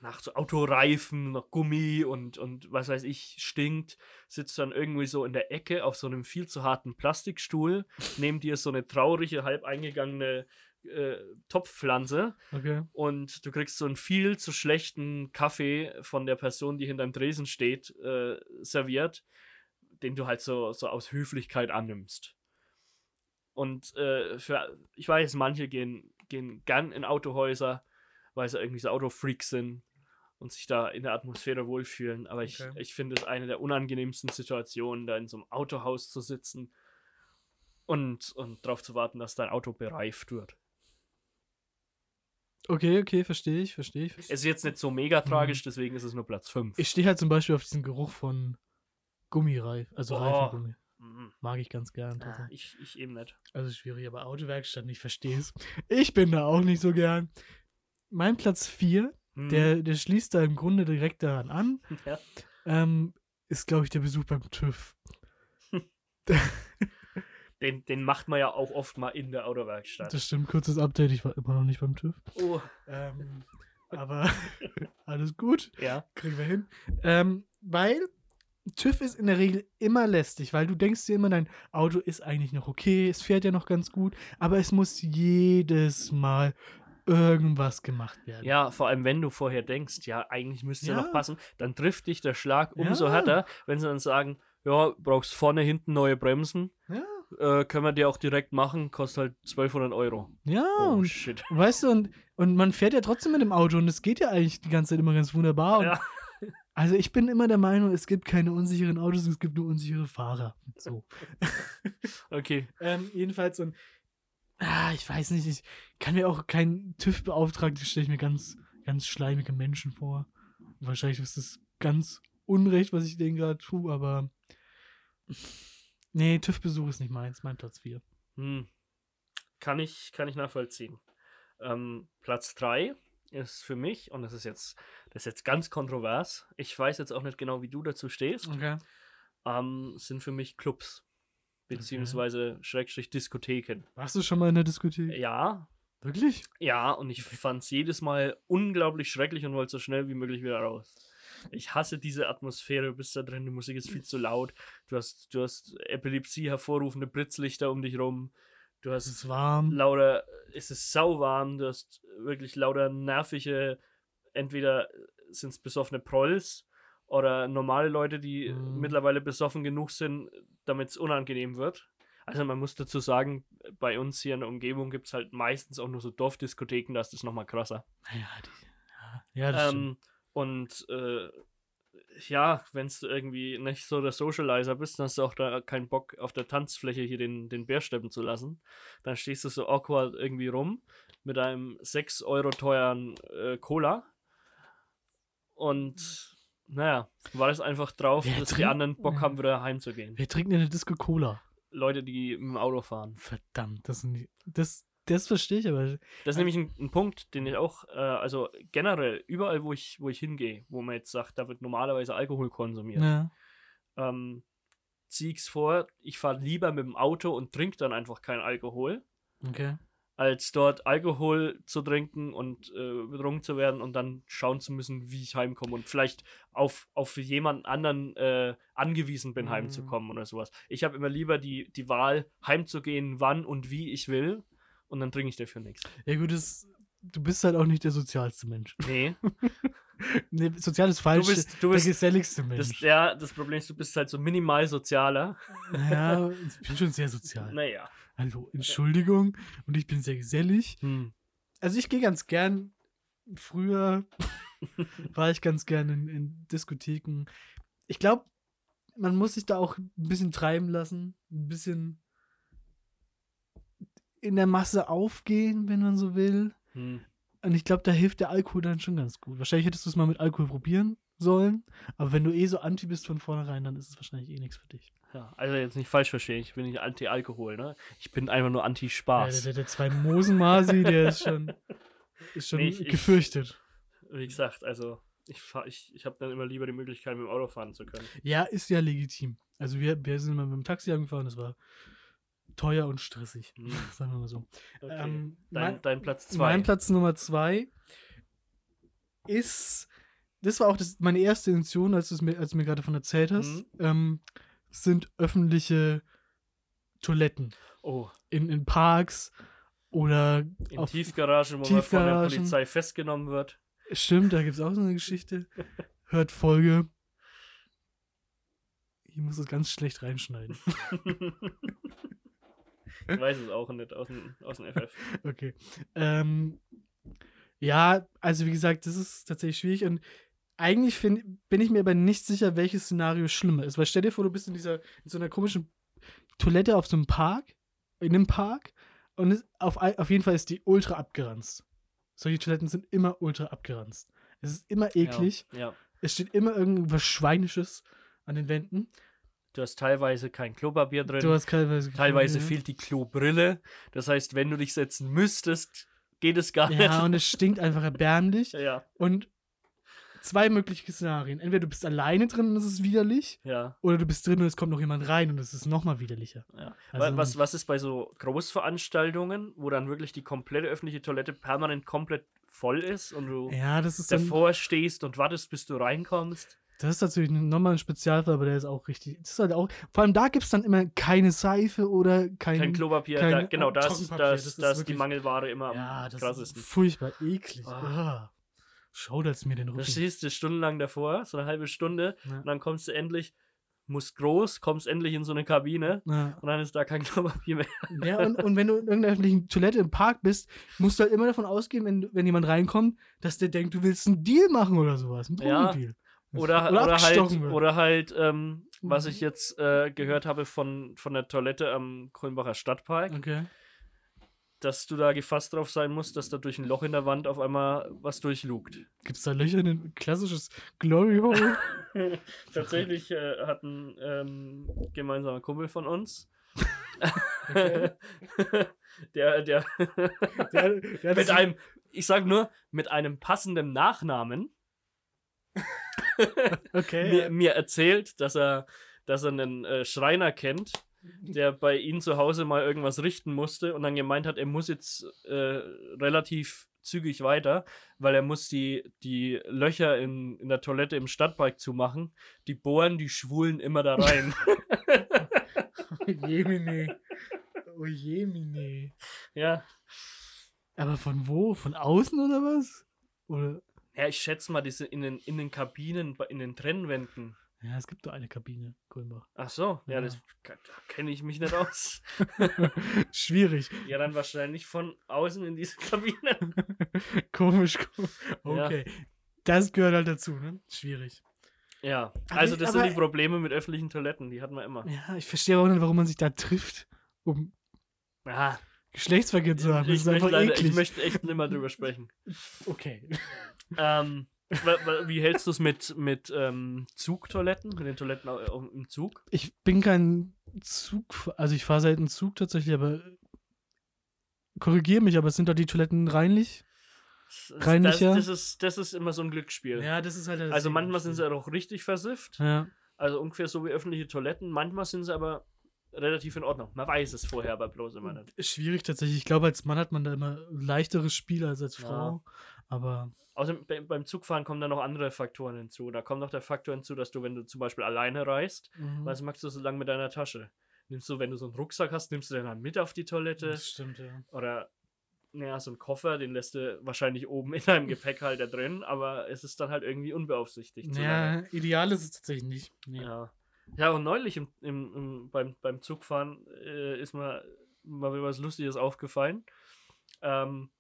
nach so Autoreifen, nach Gummi und, und was weiß ich, stinkt, sitzt dann irgendwie so in der Ecke auf so einem viel zu harten Plastikstuhl, [laughs] neben dir so eine traurige, halb eingegangene äh, Topfpflanze Okay. und du kriegst so einen viel zu schlechten Kaffee von der Person, die hinter dem Tresen steht, äh, serviert, den du halt so, so aus Höflichkeit annimmst. Und äh, für, ich weiß, manche gehen, gehen gern in Autohäuser, weil sie irgendwie so Autofreaks sind und sich da in der Atmosphäre wohlfühlen. Aber ich, Okay. ich finde es eine der unangenehmsten Situationen, da in so einem Autohaus zu sitzen und, und darauf zu warten, dass dein Auto bereift wird. Okay, okay, verstehe ich, verstehe ich. Es ist jetzt nicht so mega tragisch, deswegen ist es nur Platz 5. Ich stehe halt zum Beispiel auf diesen Geruch von Gummireif, also Oh. Reifengummi. Mhm. Mag ich ganz gern. Ah, ich, ich eben nicht. Also schwierig, aber Autowerkstatt, ich verstehe es. Ich bin da auch nicht so gern. Mein Platz 4, Mhm. der, der schließt da im Grunde direkt daran an, [laughs] Ja. ähm, ist, glaube ich, der Besuch beim TÜV. [laughs] Den, den macht man ja auch oft mal in der Autowerkstatt. Das stimmt, kurzes Update, ich war immer noch nicht beim TÜV. Oh, Ähm, [laughs] aber alles gut, ja. kriegen wir hin. Ähm, weil TÜV ist in der Regel immer lästig, weil du denkst dir immer, dein Auto ist eigentlich noch okay, es fährt ja noch ganz gut, aber es muss jedes Mal irgendwas gemacht werden. Ja, vor allem wenn du vorher denkst, ja, eigentlich müsste ja. Ja. noch passen, dann trifft dich der Schlag umso Ja. härter, wenn sie dann sagen, ja, brauchst vorne, hinten neue Bremsen, Ja, äh, können wir dir auch direkt machen, kostet halt 1200 Euro. ja Oh, und shit. weißt du, und, und man fährt ja trotzdem mit dem Auto und es geht ja eigentlich die ganze Zeit immer ganz wunderbar. Und Ja. Also ich bin immer der Meinung, es gibt keine unsicheren Autos, es gibt nur unsichere Fahrer. So. [laughs] Okay. Ähm, jedenfalls und ah, ich weiß nicht, ich kann mir auch keinen TÜV-Beauftragten, stelle ich mir ganz, ganz schleimige Menschen vor. Wahrscheinlich ist es ganz unrecht, was ich denen gerade tue, aber nee, TÜV-Besuch ist nicht meins, mein Platz 4. Hm. Kann ich, kann ich nachvollziehen. Ähm, Platz 3 ist für mich, und das ist jetzt, das ist jetzt ganz kontrovers, ich weiß jetzt auch nicht genau, wie du dazu stehst, Okay. ähm, sind für mich Clubs. Beziehungsweise Schrägstrich Diskotheken. Warst du schon mal in der Diskothek? Ja, Wirklich? ja, und ich fand es jedes Mal unglaublich schrecklich und wollte so schnell wie möglich wieder raus. Ich hasse diese Atmosphäre, du bist da drin, die Musik ist viel zu laut, du hast, du hast Epilepsie hervorrufende Blitzlichter um dich rum, du Es hast ist warm. lauter, es ist sauwarm, du hast wirklich lauter nervige, entweder sind es besoffene Prolls oder normale Leute, die Mhm. mittlerweile besoffen genug sind, damit es unangenehm wird. Also man muss dazu sagen, bei uns hier in der Umgebung gibt es halt meistens auch nur so Dorfdiskotheken, da ist das nochmal krasser. Ja, die, ja, das. Ähm, und äh, ja, wenn du irgendwie nicht so der Socializer bist, dann hast du auch da keinen Bock, auf der Tanzfläche hier den, den Bär steppen zu lassen. Dann stehst du so awkward irgendwie rum mit einem 6 Euro teuren äh, Cola. Und naja, war es einfach drauf, Wer dass die trinkt- anderen Bock haben, wieder heimzugehen. Wer trinkt in der Disco Cola? Leute, die mit dem Auto fahren. Verdammt, das sind die, das, das verstehe ich aber. Das ist nämlich ein, ein Punkt, den ich auch, äh, also generell, überall, wo ich, wo ich hingehe, wo man jetzt sagt, da wird normalerweise Alkohol konsumiert, Ja. ähm, ziehe ich es vor, ich fahre lieber mit dem Auto und trinke dann einfach keinen Alkohol, Okay. Als dort Alkohol zu trinken und äh, betrunken zu werden und dann schauen zu müssen, wie ich heimkomme und vielleicht auf, auf jemanden anderen äh, angewiesen bin, Mhm. heimzukommen oder sowas. Ich habe immer lieber die, die Wahl, heimzugehen, wann und wie ich will und dann trinke ich dafür nichts. Ja, gut, das, du bist halt auch nicht der sozialste Mensch. Nee, [laughs] Nee, sozial ist falsch. bist- du der bist- geselligste das, Mensch. ja, das Problem ist, du bist halt so minimal sozialer. ja, [laughs] ich bin schon sehr sozial. Naja. Hallo, Entschuldigung. Und ich bin sehr gesellig. Hm. Also ich gehe ganz gern. Früher [laughs] war ich ganz gern in, in Diskotheken. Ich glaube, man muss sich da auch ein bisschen treiben lassen. Ein bisschen in der Masse aufgehen, wenn man so will. Hm. Und ich glaube, da hilft der Alkohol dann schon ganz gut. Wahrscheinlich hättest du es mal mit Alkohol probieren sollen. Aber wenn du eh so anti bist von vornherein, dann ist es wahrscheinlich eh nichts für dich. Ja, also jetzt nicht falsch verstehen, ich bin nicht anti-Alkohol, ne? Ich bin einfach nur Ja, der, anti-Spaß. der, der zwei Mosenmasi, der ist schon, ist schon Nee, ich- ich- gefürchtet. Wie gesagt, also ich, fahr- ich, ich habe dann immer lieber die Möglichkeit, mit dem Auto fahren zu können. Ja, ist ja legitim. Also wir, wir sind mal mit dem Taxi angefahren, das war teuer und stressig. Hm. [laughs] Sagen wir mal so. Okay. Ähm, dein, mein, dein Platz 2. mein Platz Nummer zwei ist, das war auch das, meine erste Intention, als du es mir, als du mir gerade davon erzählt hast, Mhm. ähm, sind öffentliche Toiletten Oh, in, in Parks oder in Tiefgaragen, wo man von der Tiefgaragen. Polizei festgenommen wird. Stimmt, da gibt es auch so eine Geschichte. [laughs] Hört Folge. Ich muss das ganz schlecht reinschneiden. [laughs] ich weiß es auch nicht aus dem, aus dem FF. Okay. Ähm, ja, also wie gesagt, das ist tatsächlich schwierig und eigentlich find, bin ich mir aber nicht sicher, welches Szenario schlimmer ist. Weil stell dir vor, du bist in dieser, in so einer komischen Toilette auf so einem Park, in einem Park und auf, auf jeden Fall ist die ultra abgeranzt. Solche Toiletten sind immer ultra abgeranzt. Es ist immer eklig. Ja, ja. Es steht immer irgendwas Schweinisches an den Wänden. Du hast teilweise kein Klopapier drin. Du hast teilweise. teilweise fehlt die Klobrille. Das heißt, wenn du dich setzen müsstest, geht es gar Ja, nicht. und es stinkt einfach erbärmlich. [laughs] ja, Und zwei mögliche Szenarien. Entweder du bist alleine drin und es ist widerlich, ja. oder du bist drin und es kommt noch jemand rein und es ist nochmal widerlicher. Ja. Also- Wa- was, was ist bei so Großveranstaltungen, wo dann wirklich die komplette öffentliche Toilette permanent komplett voll ist und du Ja, ist dann, davor stehst und wartest, bis du reinkommst? das ist natürlich nochmal ein Spezialfall, aber der ist auch richtig. Das ist halt auch, vor allem da gibt es dann immer keine Seife oder kein. Kein Klopapier, kein- da, genau, das, das, das das, ist die Mangelware immer ja, am das ist krassesten. furchtbar eklig. Ah. Ah. Schaudert mir den Da Rücken. stehst du stundenlang davor, so eine halbe Stunde, Ja. und dann kommst du endlich, musst groß, kommst endlich in so eine Kabine Ja. und dann ist da kein [laughs] Klopapier mehr. Ja, und, und wenn du in irgendeiner öffentlichen Toilette im Park bist, musst du halt immer davon ausgehen, wenn, wenn jemand reinkommt, dass der denkt, du willst einen Deal machen oder sowas. Ein Ja. Drogendeal. Oder, Oder oder, abgestochen halt, wird. oder halt, ähm, was Mhm. ich jetzt äh, gehört habe von, von der Toilette am Kulmbacher Stadtpark, Okay. Dass du da gefasst drauf sein musst, dass da durch ein Loch in der Wand auf einmal was durchlugt. Gibt es da Löcher in ein klassisches Glory Hole? [laughs] [laughs] Tatsächlich äh, hat ein ähm, gemeinsamer Kumpel von uns, Okay. [laughs] der, der, Der, der mit einem, ich sag nur, mit einem passenden Nachnamen Okay. mir, mir erzählt, dass er, dass er einen äh, Schreiner kennt, der bei ihm zu Hause mal irgendwas richten musste und dann gemeint hat, er muss jetzt äh, relativ zügig weiter, weil er muss die, die Löcher in, in der Toilette im Stadtpark zumachen. Die bohren die Schwulen immer da rein. [laughs] [laughs] Oh Jemine. Oh Jemine. ja. Aber von wo? Von außen oder was? Oder? ja, ich schätze mal, diese in den, in den Kabinen, in den Trennwänden. Ja, es gibt doch eine Kabine, Kulmbach. Ach so, ja, Ja. das da kenne ich mich nicht aus. [laughs] Schwierig. ja, dann wahrscheinlich von außen in diese Kabine. [laughs] komisch. ko- Ja. Okay. Das gehört halt dazu, ne? Schwierig. Ja, also das aber- sind die Probleme mit öffentlichen Toiletten, die hatten wir immer. Ja, ich verstehe auch nicht, warum man sich da trifft, um Ah, Geschlechtsverkehr zu haben. Das ich, ist möchte leider, eklig. ich möchte echt nicht mal drüber sprechen. [laughs] okay. ähm, wie hältst du es mit, mit ähm, Zugtoiletten, mit den Toiletten im Zug? Ich bin kein Zug, also ich fahre selten Zug tatsächlich, aber korrigiere mich, aber es sind doch die Toiletten reinlich? Das, das, Reinlicher? das, ist, das ist immer so ein Glücksspiel. Ja, das ist halt das also manchmal sind sie auch richtig versifft, Ja. also ungefähr so wie öffentliche Toiletten. Manchmal sind sie aber relativ in Ordnung. Man weiß es vorher aber bloß immer nicht. Ist schwierig tatsächlich. Ich glaube, als Mann hat man da immer leichteres Spiel als als Ja. Aber Außerdem be- beim Zugfahren kommen dann noch andere Faktoren hinzu. Da kommt noch der Faktor hinzu, dass du, wenn du zum Beispiel alleine reist, Mhm. was machst du so lange mit deiner Tasche? Nimmst du, wenn du so einen Rucksack hast, nimmst du den dann mit auf die Toilette? das stimmt, ja. Oder, naja, so einen Koffer, den lässt du wahrscheinlich oben in deinem [laughs] Gepäckhalter drin, aber es ist dann halt irgendwie unbeaufsichtigt. Ja, ideal ist es tatsächlich nicht. Nee. Ja. Ja, und neulich im, im, im, beim, beim Zugfahren äh, ist mir mal wieder was Lustiges aufgefallen. Ähm,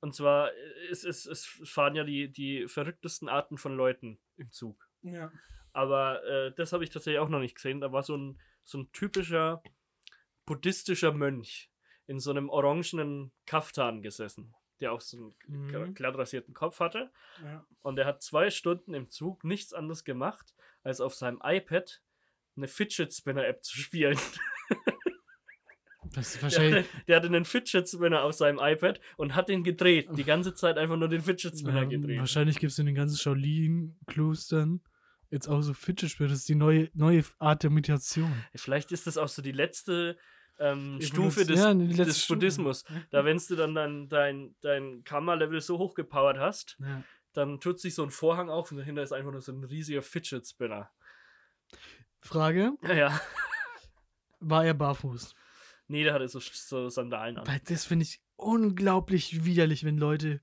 und zwar äh, ist, ist, es fahren ja die, die verrücktesten Arten von Leuten im Zug. Ja. Aber äh, das habe ich tatsächlich auch noch nicht gesehen. Da war so ein, so ein typischer buddhistischer Mönch in so einem orangenen Kaftan gesessen, der auch so einen Mhm. glatt rasierten Kopf hatte. ja. Und er hat zwei Stunden im Zug nichts anderes gemacht, als auf seinem iPad eine Fidget Spinner App zu spielen. [laughs] Das ist Der wahrscheinlich. hatte, der hatte einen Fidget Spinner auf seinem iPad und hat den gedreht. Die ganze Zeit einfach nur den Fidget Spinner ähm, gedreht. wahrscheinlich gibt es in den ganzen Shaolin-Klostern jetzt auch so Fidget Spinner. Das ist die neue, neue Art der Meditation. Vielleicht ist das auch so die letzte ähm, Stufe des, ja, des Stufe. Buddhismus. Da, wenn du dann dein, dein, dein Karma-Level so hochgepowert hast, Ja. dann tut sich so ein Vorhang auf und dahinter ist einfach nur so ein riesiger Fidget Spinner. Frage: Ja, ja. War er barfuß? Nee, der hatte so, so Sandalen an. Weil das finde ich unglaublich widerlich, wenn Leute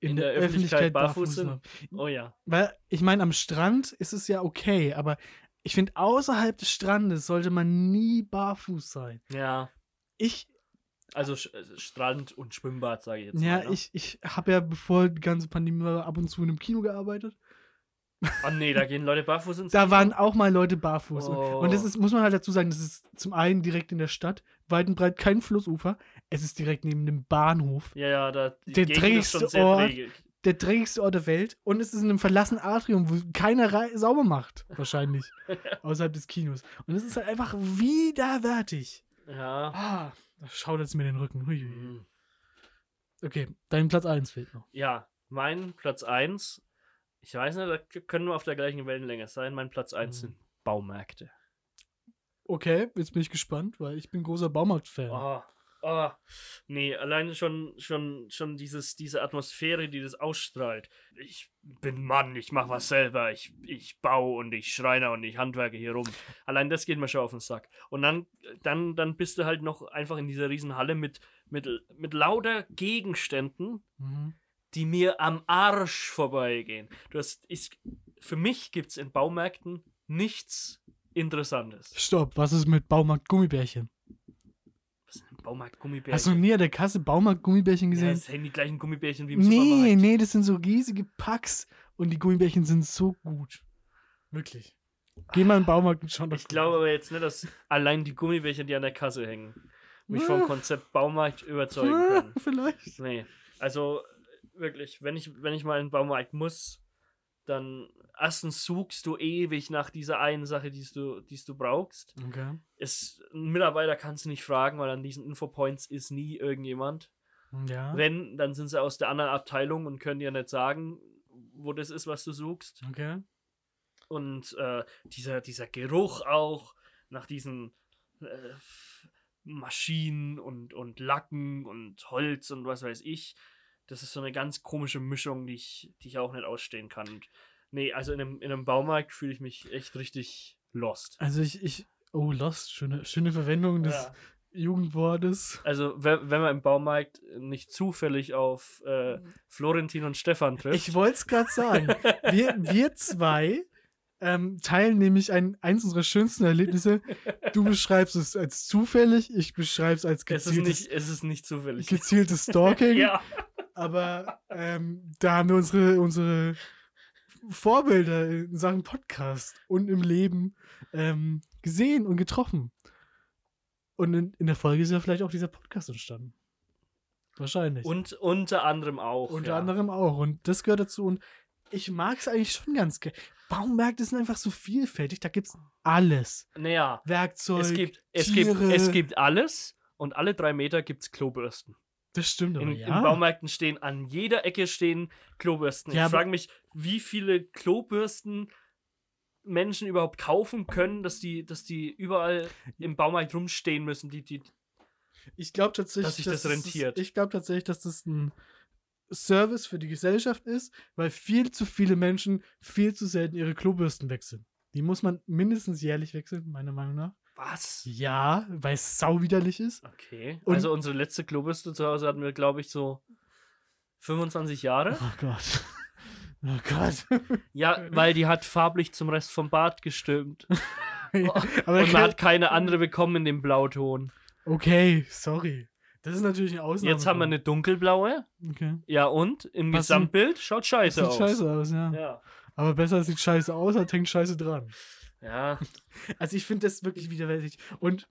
in, In der, der Öffentlichkeit Öffentlichkeit barfuß sind. Oh ja. Weil, ich meine, am Strand ist es ja okay, aber ich finde, außerhalb des Strandes sollte man nie barfuß sein. Ja. Ich, Also also Strand und Schwimmbad, sage ich jetzt ja, mal. Ne? ich, ich habe ja, bevor die ganze Pandemie war, ab und zu in einem Kino gearbeitet. Oh nee, da gehen Leute barfuß ins Da waren auch mal Leute barfuß. Und- Oh. Und das ist, muss man halt dazu sagen, das ist zum einen direkt in der Stadt, weit und breit kein Flussufer. Es ist direkt neben dem Bahnhof. Ja, ja, da Der Gegend ist schon dreckigste sehr Ort. dreckig. Der dreckigste Ort der Welt. Und es ist in einem verlassenen Atrium, wo keiner sauber macht. Wahrscheinlich. [laughs] außerhalb des Kinos. Und es ist halt einfach widerwärtig. Ja. Ah, da schaudert es mir den Rücken. Hui, hui. Mhm. Okay, dein Platz 1 fehlt noch. Ja, mein Platz 1, ich weiß nicht, da können wir auf der gleichen Wellenlänge sein. Mein Platz 1 Mhm. sind Baumärkte. Okay, jetzt bin ich gespannt, weil ich bin großer Baumarkt-Fan. Oh, oh. Nee, alleine schon, schon, schon dieses, diese Atmosphäre, die das ausstrahlt. Ich bin Mann, ich mach was selber, ich, ich baue und ich schreiner und ich handwerke hier rum. Allein das geht mir schon auf den Sack. Und dann, dann, dann bist du halt noch einfach in dieser riesen Halle mit, mit, mit lauter Gegenständen, Mhm. Die mir am Arsch vorbeigehen. Du hast, ich, für mich gibt es in Baumärkten nichts Interessantes. Stopp, was ist mit Baumarkt-Gummibärchen? Was ist ein Baumarkt-Gummibärchen? Hast du nie an der Kasse Baumarkt-Gummibärchen ja, gesehen? das sind die gleichen Gummibärchen wie im nee, Supermarkt. nee, das sind so riesige Packs und die Gummibärchen sind so gut. Wirklich. Geh mal in den Baumarkt und schau doch. Ich glaube aber jetzt nicht, dass allein die Gummibärchen, die an der Kasse hängen, mich vom Ah. Konzept Baumarkt überzeugen können. Vielleicht. Nee. Also wirklich, wenn ich, wenn ich mal in den Baumarkt muss, dann erstens suchst du ewig nach dieser einen Sache, die du, die's du brauchst. Okay. Es, einen Mitarbeiter kannst du nicht fragen, weil an diesen Infopoints ist nie irgendjemand. Ja. Wenn, dann sind sie aus der anderen Abteilung und können dir nicht sagen, wo das ist, was du suchst. Okay. Und äh, dieser, dieser Geruch auch nach diesen äh, Maschinen und, und Lacken und Holz und was weiß ich. Das ist so eine ganz komische Mischung, die ich, die ich auch nicht ausstehen kann. Und nee, also in einem, in einem Baumarkt fühle ich mich echt richtig lost. Also ich, ich. Oh, Lost, schöne, schöne Verwendung des Ja. Jugendwortes. Also, wenn, wenn man im Baumarkt nicht zufällig auf äh, Florentin und Stefan trifft. Ich wollte es gerade sagen. Wir, wir zwei ähm, teilen nämlich ein, eins unserer schönsten Erlebnisse. Du beschreibst es als zufällig, ich beschreibe es als es, ist gezieltes, nicht, es ist nicht zufällig. gezieltes Stalking. [laughs] ja. Aber ähm, da haben wir unsere, unsere Vorbilder in Sachen Podcast und im Leben ähm, gesehen und getroffen. Und in, in der Folge ist ja vielleicht auch dieser Podcast entstanden. Wahrscheinlich. Und unter anderem auch. Unter ja. anderem auch. Und das gehört dazu. Und ich mag es eigentlich schon ganz gerne. Baumärkte sind einfach so vielfältig. Da gibt es alles. Naja, Werkzeug. es gibt, es, gibt, es gibt alles und alle drei Meter gibt es Klobürsten. Das stimmt aber, In, ja. in Baumärkten stehen an jeder Ecke stehen Klobürsten. Ja, ich frage mich, wie viele Klobürsten Menschen überhaupt kaufen können, dass die, dass die überall im Baumarkt rumstehen müssen. Die, die, Ich glaube tatsächlich, Dass sich das es- rentiert. ich glaube tatsächlich, dass das ein Service für die Gesellschaft ist, weil viel zu viele Menschen viel zu selten ihre Klobürsten wechseln. Die muss man mindestens jährlich wechseln, meiner Meinung nach. Was? Ja, weil es sauwiderlich ist. Okay. Und- also unsere letzte Klobürste zu Hause hatten wir, glaube ich, so 25 Jahre. Oh Gott. Oh Gott. Ja, weil die hat farblich zum Rest vom Bad gestimmt. [laughs] Ja, aber Und man hat keine andere bekommen in dem Blauton. okay, sorry. Das ist natürlich eine Ausnahme. Jetzt haben wir eine dunkelblaue. Okay. Ja, und im? Gesamtbild schaut Das scheiße sieht aus. scheiße aus, ja. Ja. Aber besser sieht scheiße aus, als hängt scheiße dran. Ja. [laughs] Also ich finde das wirklich widerwärtig. Und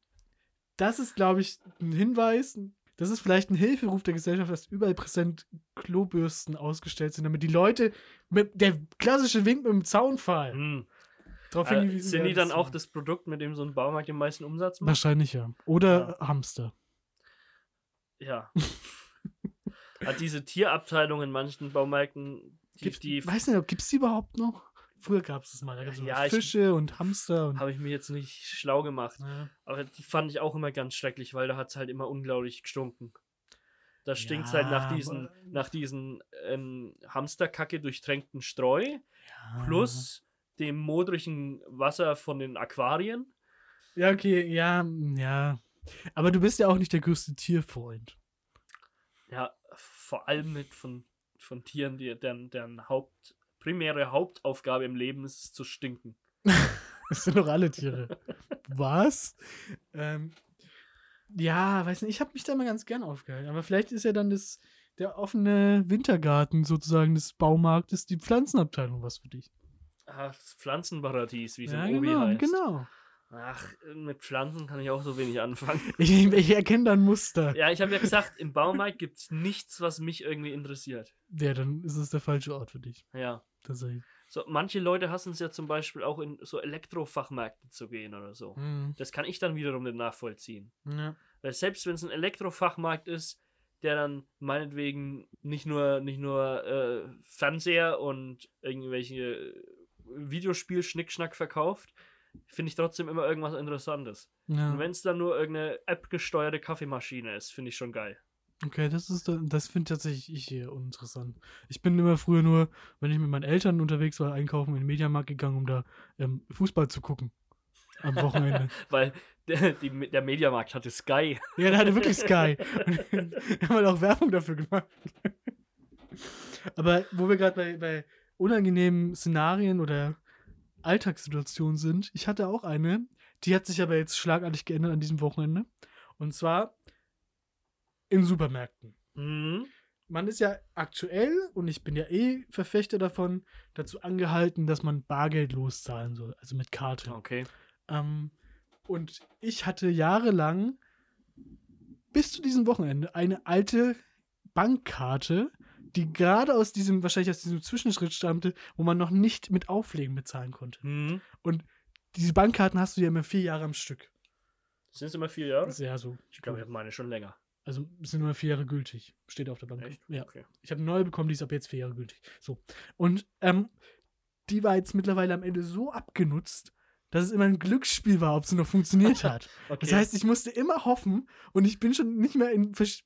das ist, glaube ich, ein Hinweis, das ist vielleicht ein Hilferuf der Gesellschaft, dass überall präsent Klobürsten ausgestellt sind, damit die Leute mit der klassische Wink mit dem Zaunpfahl Hm. darauf Äh, hingewiesen sind die dann auch das Produkt, mit dem so ein Baumarkt den meisten Umsatz macht? Wahrscheinlich ja. Oder Hamster. Ja. Hat [laughs] diese Tierabteilung in manchen Baumärkten, die, Gibt, die weiß nicht, gibt es die überhaupt noch? Früher gab es das mal. Da gab es Ja, ich- Fische und Hamster. Und, habe ich mir jetzt nicht schlau gemacht. ja. Aber die fand ich auch immer ganz schrecklich, weil da hat es halt immer unglaublich gestunken. Da stinkt es Ja, halt nach diesen, nach diesen ähm, Hamsterkacke durchtränkten Streu plus dem modrigen Wasser von den Aquarien. Ja, okay, ja, ja. Aber du bist ja auch nicht der größte Tierfreund. Ja, vor allem mit von, von Tieren, die, deren, deren Haupt, primäre Hauptaufgabe im Leben ist es zu stinken. [laughs] Das sind doch alle Tiere. Was? Ähm, ja, weiß nicht, ich habe mich da mal ganz gern aufgehalten. Aber vielleicht ist ja dann das, der offene Wintergarten sozusagen des Baumarktes, die Pflanzenabteilung was für dich. Ach, das Pflanzenparadies, wie es Ja, im Obi genau, heißt. genau. Ach, mit Pflanzen kann ich auch so wenig anfangen. [laughs] Ich, ich erkenne da ein Muster. Ja. Ja, ich habe ja gesagt, im Baumarkt gibt es nichts, was mich irgendwie interessiert. dann ist es der falsche Ort für dich. Ja. Tatsächlich. So, manche Leute hassen es ja zum Beispiel auch in so Elektrofachmärkte zu gehen oder so. Mhm. Das kann ich dann wiederum nicht nachvollziehen. Ja. Weil selbst wenn es ein Elektrofachmarkt ist, der dann meinetwegen nicht nur, nicht nur äh, Fernseher und irgendwelche Videospiel-Schnickschnack verkauft, finde ich trotzdem immer irgendwas Interessantes. ja. Und wenn es dann nur irgendeine App-gesteuerte Kaffeemaschine ist, finde ich schon geil. Okay, das ist da- das finde tatsächlich ich hier uninteressant. Ich bin immer früher nur, wenn ich mit meinen Eltern unterwegs war, einkaufen in den Mediamarkt gegangen, um da ähm, Fußball zu gucken. Am Wochenende. [laughs] Weil der, die, der Mediamarkt hatte Sky. ja, der hatte wirklich Sky. [laughs] Und [laughs] wir haben halt auch Werbung dafür gemacht. Aber wo wir gerade bei, bei unangenehmen Szenarien oder Alltagssituationen sind, ich hatte auch eine, die hat sich aber jetzt schlagartig geändert an diesem Wochenende. Und zwar in Supermärkten. Mhm. man ist ja aktuell, und ich bin ja eh Verfechter davon, dazu angehalten, dass man bargeldlos zahlen soll, also mit Karte. Okay. Ähm, und ich hatte jahrelang bis zu diesem Wochenende eine alte Bankkarte, die gerade aus diesem, wahrscheinlich aus diesem Zwischenschritt stammte, wo man noch nicht mit Auflegen bezahlen konnte. Mhm. Diese Bankkarten hast du ja immer vier Jahre am Stück. Sind es immer vier Jahre? Das ist ja so. Ich glaube, ich habe meine schon länger. Also sind nur vier Jahre gültig. Steht auf der Bank. Echt? Ja. Okay. Ich habe eine neue bekommen, die ist ab jetzt vier Jahre gültig. So. Und ähm, die war jetzt mittlerweile am Ende so abgenutzt, dass es immer ein Glücksspiel war, ob sie noch funktioniert hat. [laughs] okay. Das heißt, ich musste immer hoffen und ich bin schon nicht mehr in also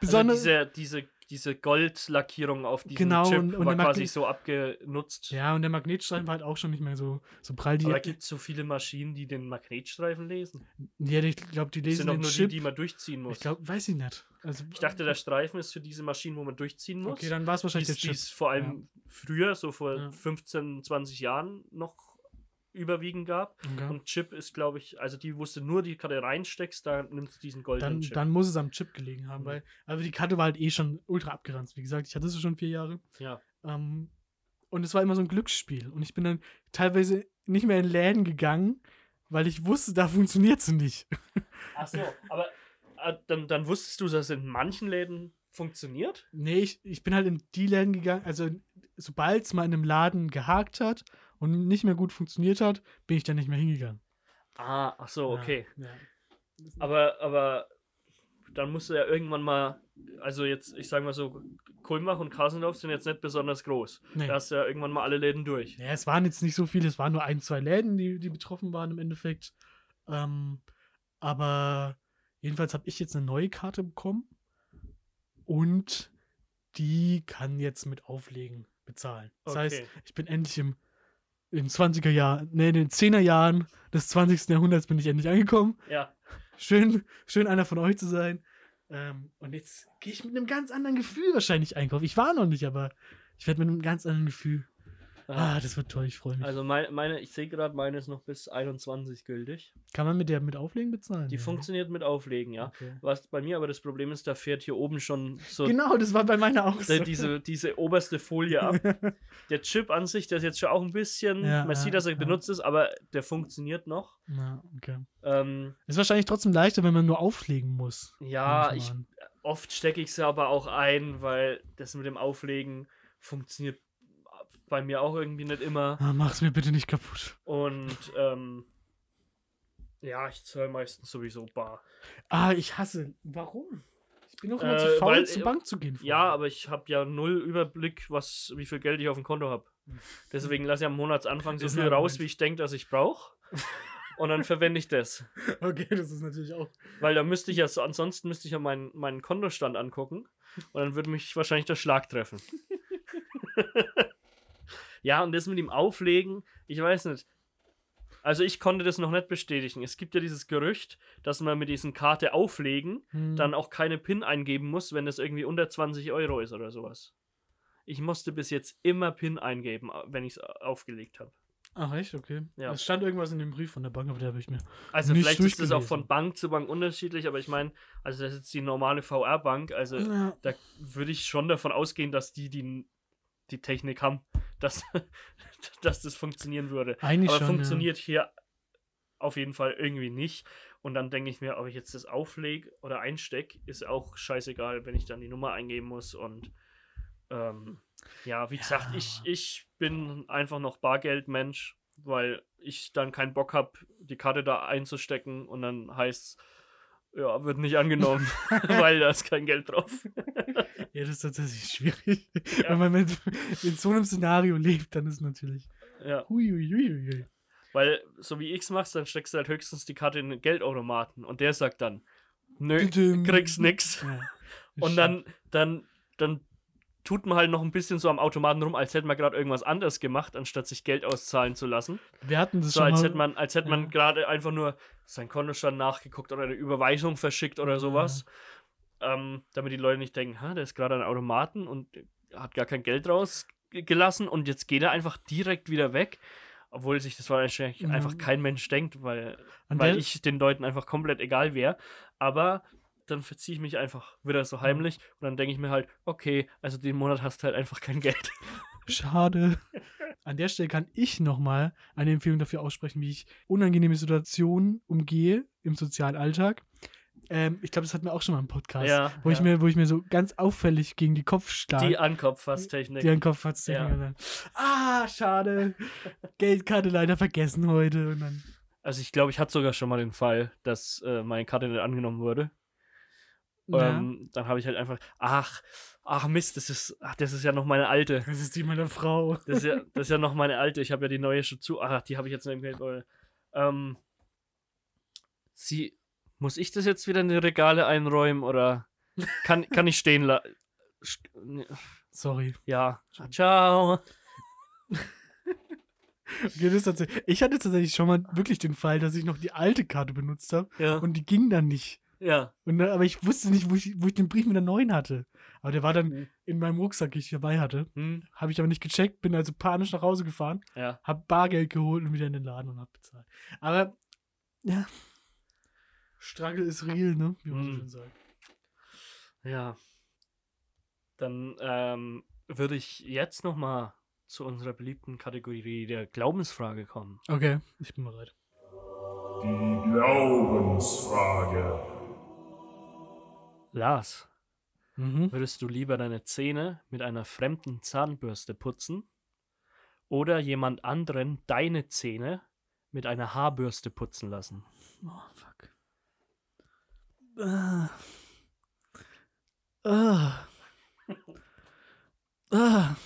besonders. diese, diese, diese Goldlackierung auf diesem Genau, Chip und- und war quasi so abgenutzt. ja, und der Magnetstreifen war halt auch schon nicht mehr so, so prall. Die, Aber gibt es so viele Maschinen, die den Magnetstreifen lesen? ja, ich glaube, die Das lesen sind doch den nur Chip. die, die man durchziehen muss. ich glaube, weiß ich nicht. Also, Ich dachte, der Streifen ist für diese Maschinen, wo man durchziehen muss. Okay, dann war es wahrscheinlich dies, der Chip. dies vor allem früher, so vor Ja. 15, 20 Jahren noch überwiegend gab. Okay. Und Chip ist, glaube ich, also die wusste nur, die Karte reinsteckst, da nimmst du diesen goldenen dann, Chip. dann muss es am Chip gelegen haben, Mhm. weil aber die Karte war halt eh schon ultra abgeranzt. Wie gesagt, ich hatte sie schon vier Jahre. ja. Ähm, Und es war immer so ein Glücksspiel. Und ich bin dann teilweise nicht mehr in Läden gegangen, weil ich wusste, da funktioniert es nicht. Ach so, aber äh, dann, dann wusstest du, dass es in manchen Läden funktioniert? Nee, ich, ich bin halt in die Läden gegangen, also sobald es mal in einem Laden gehakt hat und nicht mehr gut funktioniert hat, bin ich dann nicht mehr hingegangen. Ah, ach so, okay. Ja, ja. Aber, aber dann musst du ja irgendwann mal, also jetzt, ich sag mal so, Kulmbach und Kasendorf sind jetzt nicht besonders groß. Nee. Da hast du ja irgendwann mal alle Läden durch. Ja, es waren jetzt nicht so viele, es waren nur ein, zwei Läden, die, die betroffen waren im Endeffekt. Ähm, aber jedenfalls habe ich jetzt eine neue Karte bekommen und die kann jetzt mit Auflegen bezahlen. Das heißt, Okay. ich bin endlich im in 20er Jahren, nee, in den 10er Jahren des 20. Jahrhunderts bin ich endlich angekommen. Ja, Schön, schön einer von euch zu sein. Ähm, und jetzt gehe ich mit einem ganz anderen Gefühl wahrscheinlich einkaufen. Ich war noch nicht, aber ich werde mit einem ganz anderen Gefühl. Ah, das wird toll, ich freue mich. also meine, meine ich sehe gerade, meine ist noch bis 21 gültig. Kann man mit der mit Auflegen bezahlen? Die Ja, funktioniert mit Auflegen, ja. Okay. Was bei mir aber das Problem ist, da fährt hier oben schon so Genau, das war bei meiner auch so. diese, diese oberste Folie ab. [laughs] Der Chip an sich, der ist jetzt schon auch ein bisschen, Ja, man sieht, dass er ja. benutzt ist, aber der funktioniert noch. Ja, okay. Ähm, Ist wahrscheinlich trotzdem leichter, wenn man nur auflegen muss. ja, ich, oft stecke ich sie aber auch ein, weil das mit dem Auflegen funktioniert bei mir auch irgendwie nicht immer. Ah, mach's mir bitte nicht kaputt. Und ähm, ja, ich zahle meistens sowieso bar. Ah, ich hasse. Warum? Ich bin doch immer Äh, zu faul, weil- zur Bank zu gehen. Ja, aber ich habe ja null Überblick, was, wie viel Geld ich auf dem Konto habe. Deswegen lasse ich am Monatsanfang so viel raus, wie ich denke, dass ich brauche. Und dann verwende ich das. [laughs] Okay, das ist natürlich auch. Weil da müsste ich ja, so, ansonsten müsste ich ja meinen, meinen Kontostand angucken. Und dann würde mich wahrscheinlich der Schlag treffen. [laughs] ja, und das mit dem Auflegen, ich weiß nicht. Also ich konnte das noch nicht bestätigen. Es gibt ja dieses Gerücht, dass man mit diesen Karte auflegen Hm. dann auch keine PIN eingeben muss, wenn es irgendwie unter 20 Euro ist oder sowas. Ich musste bis jetzt immer PIN eingeben, wenn ich es aufgelegt habe. Ach, echt? Okay. Ja. Es stand irgendwas in dem Brief von der Bank, aber der habe ich mir. Also Nicht vielleicht ist es auch von Bank zu Bank unterschiedlich, aber ich meine, also das ist jetzt die normale VR-Bank, also Ja. da würde ich schon davon ausgehen, dass die die, die Technik haben, [laughs] dass, dass das funktionieren würde. Eigentlich Aber schon. funktioniert hier auf jeden Fall irgendwie nicht. Und dann denke ich mir, ob ich jetzt das auflege oder einstecke, ist auch scheißegal, wenn ich dann die Nummer eingeben muss. Und ähm, ja, wie gesagt, ich, ich bin einfach noch Bargeldmensch, weil ich dann keinen Bock habe, die Karte da einzustecken und dann heißt ja, wird nicht angenommen, [laughs] weil da ist kein Geld drauf. [laughs] Ja. das ist tatsächlich [laughs] schwierig. Ja. Wenn man mit, in so einem Szenario lebt, dann ist natürlich. Ja, Huiuiuiui. weil so wie ich es machst, dann steckst du halt höchstens die Karte in den Geldautomaten und der sagt dann, nö, kriegst nix. Ja. Und dann, dann, dann tut man halt noch ein bisschen so am Automaten rum, als hätte man gerade irgendwas anderes gemacht, anstatt sich Geld auszahlen zu lassen. Wir hatten das So schon als hätte man, als hätte man ja. gerade einfach nur sein Kontostand nachgeguckt oder eine Überweisung verschickt oder sowas. Ähm, damit die Leute nicht denken, ha, der ist gerade an Automaten und hat gar kein Geld rausgelassen und jetzt geht er einfach direkt wieder weg. Obwohl sich das wahrscheinlich Ja. einfach kein Mensch denkt, weil, weil ich den Leuten einfach komplett egal wäre. Aber dann verziehe ich mich einfach wieder so heimlich und dann denke ich mir halt, okay, also den Monat hast du halt einfach kein Geld. Schade. [laughs] An der Stelle kann ich nochmal eine Empfehlung dafür aussprechen, wie ich unangenehme Situationen umgehe im sozialen Alltag. Ähm, ich glaube, das hatten wir auch schon mal im Podcast, Ja, wo, Ich ja. mir, wo ich mir so ganz auffällig gegen die Kopf schlage. Die Ankopffasstechnik. Die an den Kopf hat's Ja. Ah, schade. [laughs] Geldkarte leider vergessen heute. Und dann, Also ich glaube, ich hatte sogar schon mal den Fall, dass äh, meine Karte nicht angenommen wurde. Ja, Ähm, dann habe ich halt einfach, ach, ach Mist, das ist, ach, das ist ja noch meine alte. das ist die meiner Frau. Das ist ja, [laughs] das ist ja noch meine alte. Ich habe ja die neue schon zu. Ach, die habe ich jetzt nicht im Geldbeutel. Ähm, sie, muss ich das jetzt wieder in die Regale einräumen oder kann, kann ich stehen lassen? Sorry. Ja. Ciao. Okay, ich hatte tatsächlich schon mal wirklich den Fall, dass ich noch die alte Karte benutzt habe Ja. und die ging dann nicht. Ja. Und dann, aber ich wusste nicht, wo ich, wo ich den Brief mit der neuen hatte. Aber der war dann Mhm. in meinem Rucksack, den ich dabei hatte. Hm, Habe ich aber nicht gecheckt, bin also panisch nach Hause gefahren, ja. habe Bargeld geholt und wieder in den Laden und hab bezahlt. Aber, ja. Struggle ist real, ne? Wie man so Mhm. schön sagt. Ja. Dann ähm, würde ich jetzt noch mal zu unserer beliebten Kategorie der Glaubensfrage kommen. Okay, ich bin bereit. Die Glaubensfrage. Lars, Mhm. würdest du lieber deine Zähne mit einer fremden Zahnbürste putzen oder jemand anderen deine Zähne mit einer Haarbürste putzen lassen? Oh, fuck. Ah. Ah. Ah.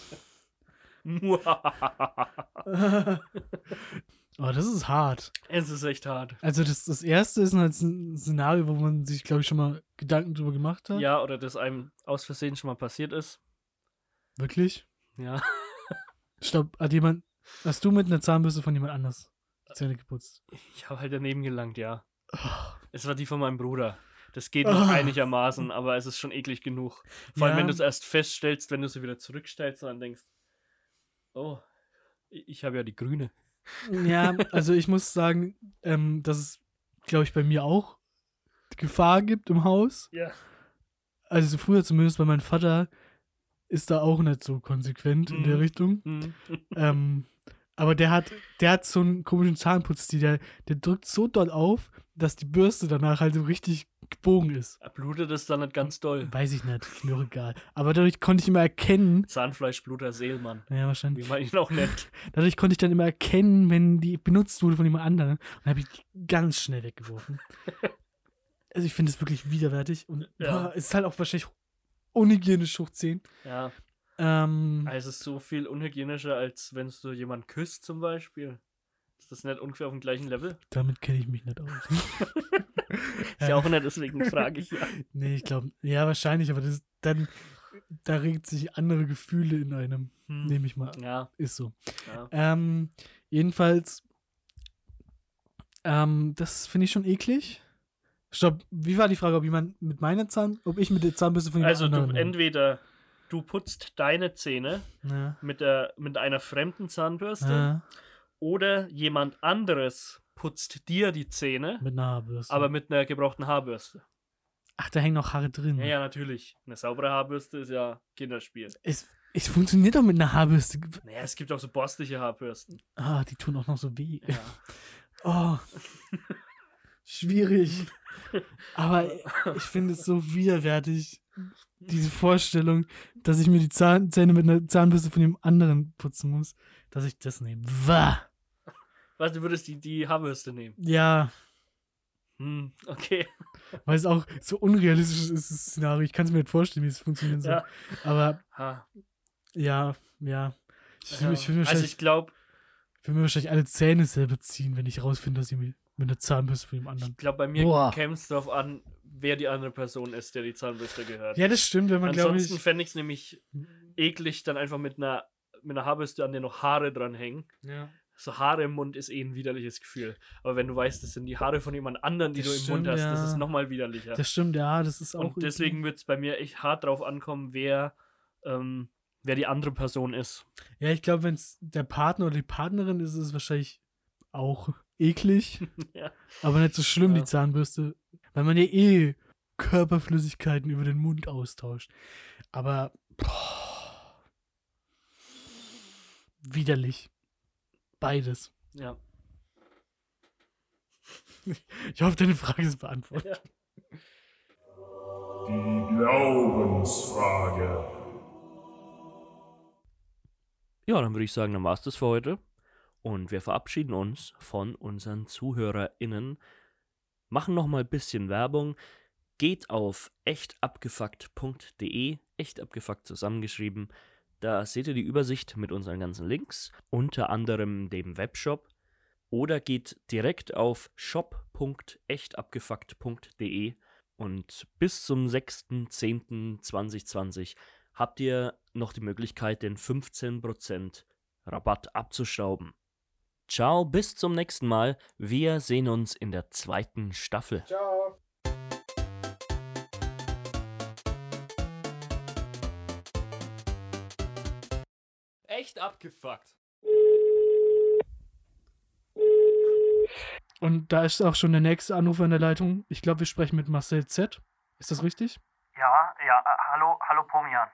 [laughs] Oh, das ist hart. es ist echt hart. Also das, das erste ist halt ein Szenario, wo man sich, glaube ich, schon mal Gedanken drüber gemacht hat. Ja, oder das einem aus Versehen schon mal passiert ist. Wirklich? Ja. Stopp, hat jemand, hast du mit einer Zahnbürste von jemand anders die Zähne geputzt? Ich habe halt daneben gelangt, ja. Oh, Es war die von meinem Bruder. Das geht noch Ah. einigermaßen, aber es ist schon eklig genug. Vor allem, Ja. wenn du es erst feststellst, wenn du sie wieder zurückstellst und dann denkst, oh, ich habe ja die grüne. Ja, also ich muss sagen, ähm, dass es, glaube ich, bei mir auch Gefahr gibt im Haus. Ja. Also so früher zumindest bei meinem Vater ist da auch nicht so konsequent in der Mhm. Richtung. Hm. Ähm, aber der hat, der hat so einen komischen Zahnputzstil, der, der drückt so doll auf, dass die Bürste danach halt so richtig gebogen ist. Blutet es dann nicht ganz doll. Weiß ich nicht, ist mir auch egal. Aber dadurch konnte ich immer erkennen, Zahnfleischbluter Seelmann. ja wahrscheinlich, Wie man ihn auch nennt. [laughs] dadurch konnte ich dann immer erkennen, wenn die benutzt wurde von jemand anderem. Und habe ich die ganz schnell weggeworfen. [laughs] also ich finde es wirklich widerwärtig und Ja. boah, es ist halt auch wahrscheinlich unhygienisch hoch 10. Ja. Ähm, Also es ist so viel unhygienischer, als wenn du jemanden küsst zum Beispiel. Ist das nicht ungefähr auf dem gleichen Level? damit kenne ich mich nicht aus. [laughs] Ich auch nicht, deswegen [laughs] frage ich ja. Nee, ich glaube, ja, wahrscheinlich, aber das dann, da regt sich andere Gefühle in einem, Hm. nehme ich mal. an. Ja, Ist so. ja. Ähm, jedenfalls, ähm, das finde ich schon eklig. Stopp, wie war die Frage, ob jemand mit meiner Zahn, ob ich mit der Zahnbürste von jemand Also du, entweder du putzt deine Zähne Ja, mit, der, mit einer fremden Zahnbürste ja, oder jemand anderes putzt dir die Zähne, mit einer Haarbürste. aber mit einer gebrauchten Haarbürste. Ach, da hängen noch Haare drin. Ja, ja, natürlich. Eine saubere Haarbürste ist ja Kinderspiel. Es, es funktioniert doch mit einer Haarbürste. Naja, es gibt auch so borstige Haarbürsten. Ah, die tun auch noch so weh. Ja. [laughs] Oh. Schwierig. Aber ich finde es so widerwärtig, diese Vorstellung, dass ich mir die Zahn Zähne mit einer Zahnbürste von dem anderen putzen muss, dass ich das nehme. Wah. Was, du würdest die, die Haarbürste nehmen? Ja, Hm, okay. [laughs] weil es auch so unrealistisch ist, das Szenario. Ich kann es mir nicht vorstellen, wie es funktionieren soll. Ja. Aber Ha. ja, ja. Ich Ja. ich will, mir also wahrscheinlich, ich glaube, ich will mir wahrscheinlich alle Zähne selber ziehen, wenn ich rausfinde, dass ich mir mit einer Zahnbürste von dem anderen. ich glaube, bei mir käme es darauf an, wer die andere Person ist, der die Zahnbürste gehört. Ja, das stimmt, wenn man, glaube Ansonsten ich. fände ich es nämlich eklig, dann einfach mit einer, mit einer Haarbürste, an der noch Haare dran hängen. Ja. So Haare im Mund ist eh ein widerliches Gefühl. Aber wenn du weißt, das sind die Haare von jemand anderem, die Das du im stimmt, Mund hast, das ja. ist nochmal widerlicher. Das stimmt, ja, das ist auch. Und deswegen wird es bei mir echt hart drauf ankommen, wer, ähm, wer die andere Person ist. Ja, ich glaube, wenn es der Partner oder die Partnerin ist, ist es wahrscheinlich auch eklig. [laughs] Ja. Aber nicht so schlimm, Ja. die Zahnbürste. Weil man ja eh Körperflüssigkeiten über den Mund austauscht. Aber. Boah, widerlich. Beides. Ja. [laughs] Ich hoffe, deine Frage ist beantwortet. Die Glaubensfrage. Ja, dann würde ich sagen, dann war es das für heute. Und wir verabschieden uns von unseren ZuhörerInnen. Machen noch mal ein bisschen Werbung. Geht auf echtabgefuckt.de, echtabgefuckt zusammengeschrieben. Da seht ihr die Übersicht mit unseren ganzen Links, unter anderem dem Webshop. Oder geht direkt auf shop.echtabgefuckt.de und bis zum 6.10.2020 habt ihr noch die Möglichkeit, den 15% Rabatt abzustauben. Ciao, bis zum nächsten Mal. Wir sehen uns in der zweiten Staffel. Ciao. Echt abgefuckt. Und da ist auch schon der nächste Anruf an der Leitung. Ich glaube, wir sprechen mit Marcel Z. Ist das richtig? Ja, ja, äh, hallo, hallo Pomian.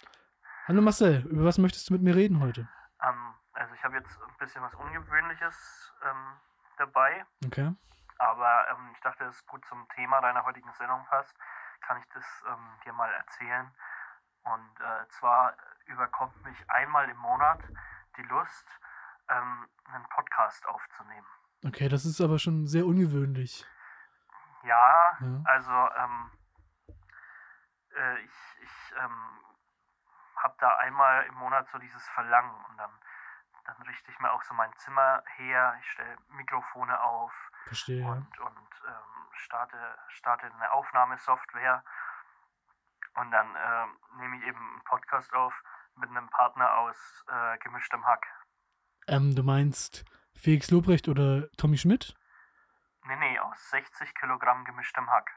Hallo Marcel, über was möchtest du mit mir reden heute? Ähm, also ich habe jetzt ein bisschen was Ungewöhnliches ähm, dabei, Okay. aber ähm, ich dachte, es gut zum Thema deiner heutigen Sendung passt, kann ich das ähm, dir mal erzählen. Und äh, zwar überkommt mich einmal im Monat die Lust, ähm, einen Podcast aufzunehmen. Okay, das ist aber schon sehr ungewöhnlich. Ja, Ja. also ähm, äh, ich, ich ähm, habe da einmal im Monat so dieses Verlangen und dann, dann richte ich mir auch so mein Zimmer her, ich stelle Mikrofone auf Verstehe. und, und ähm, starte, starte eine Aufnahmesoftware und dann ähm, nehme ich eben einen Podcast auf mit einem Partner aus äh, gemischtem Hack. Ähm, du meinst Felix Lobrecht oder Tommy Schmidt? Nee, nee, aus 60 Kilogramm gemischtem Hack.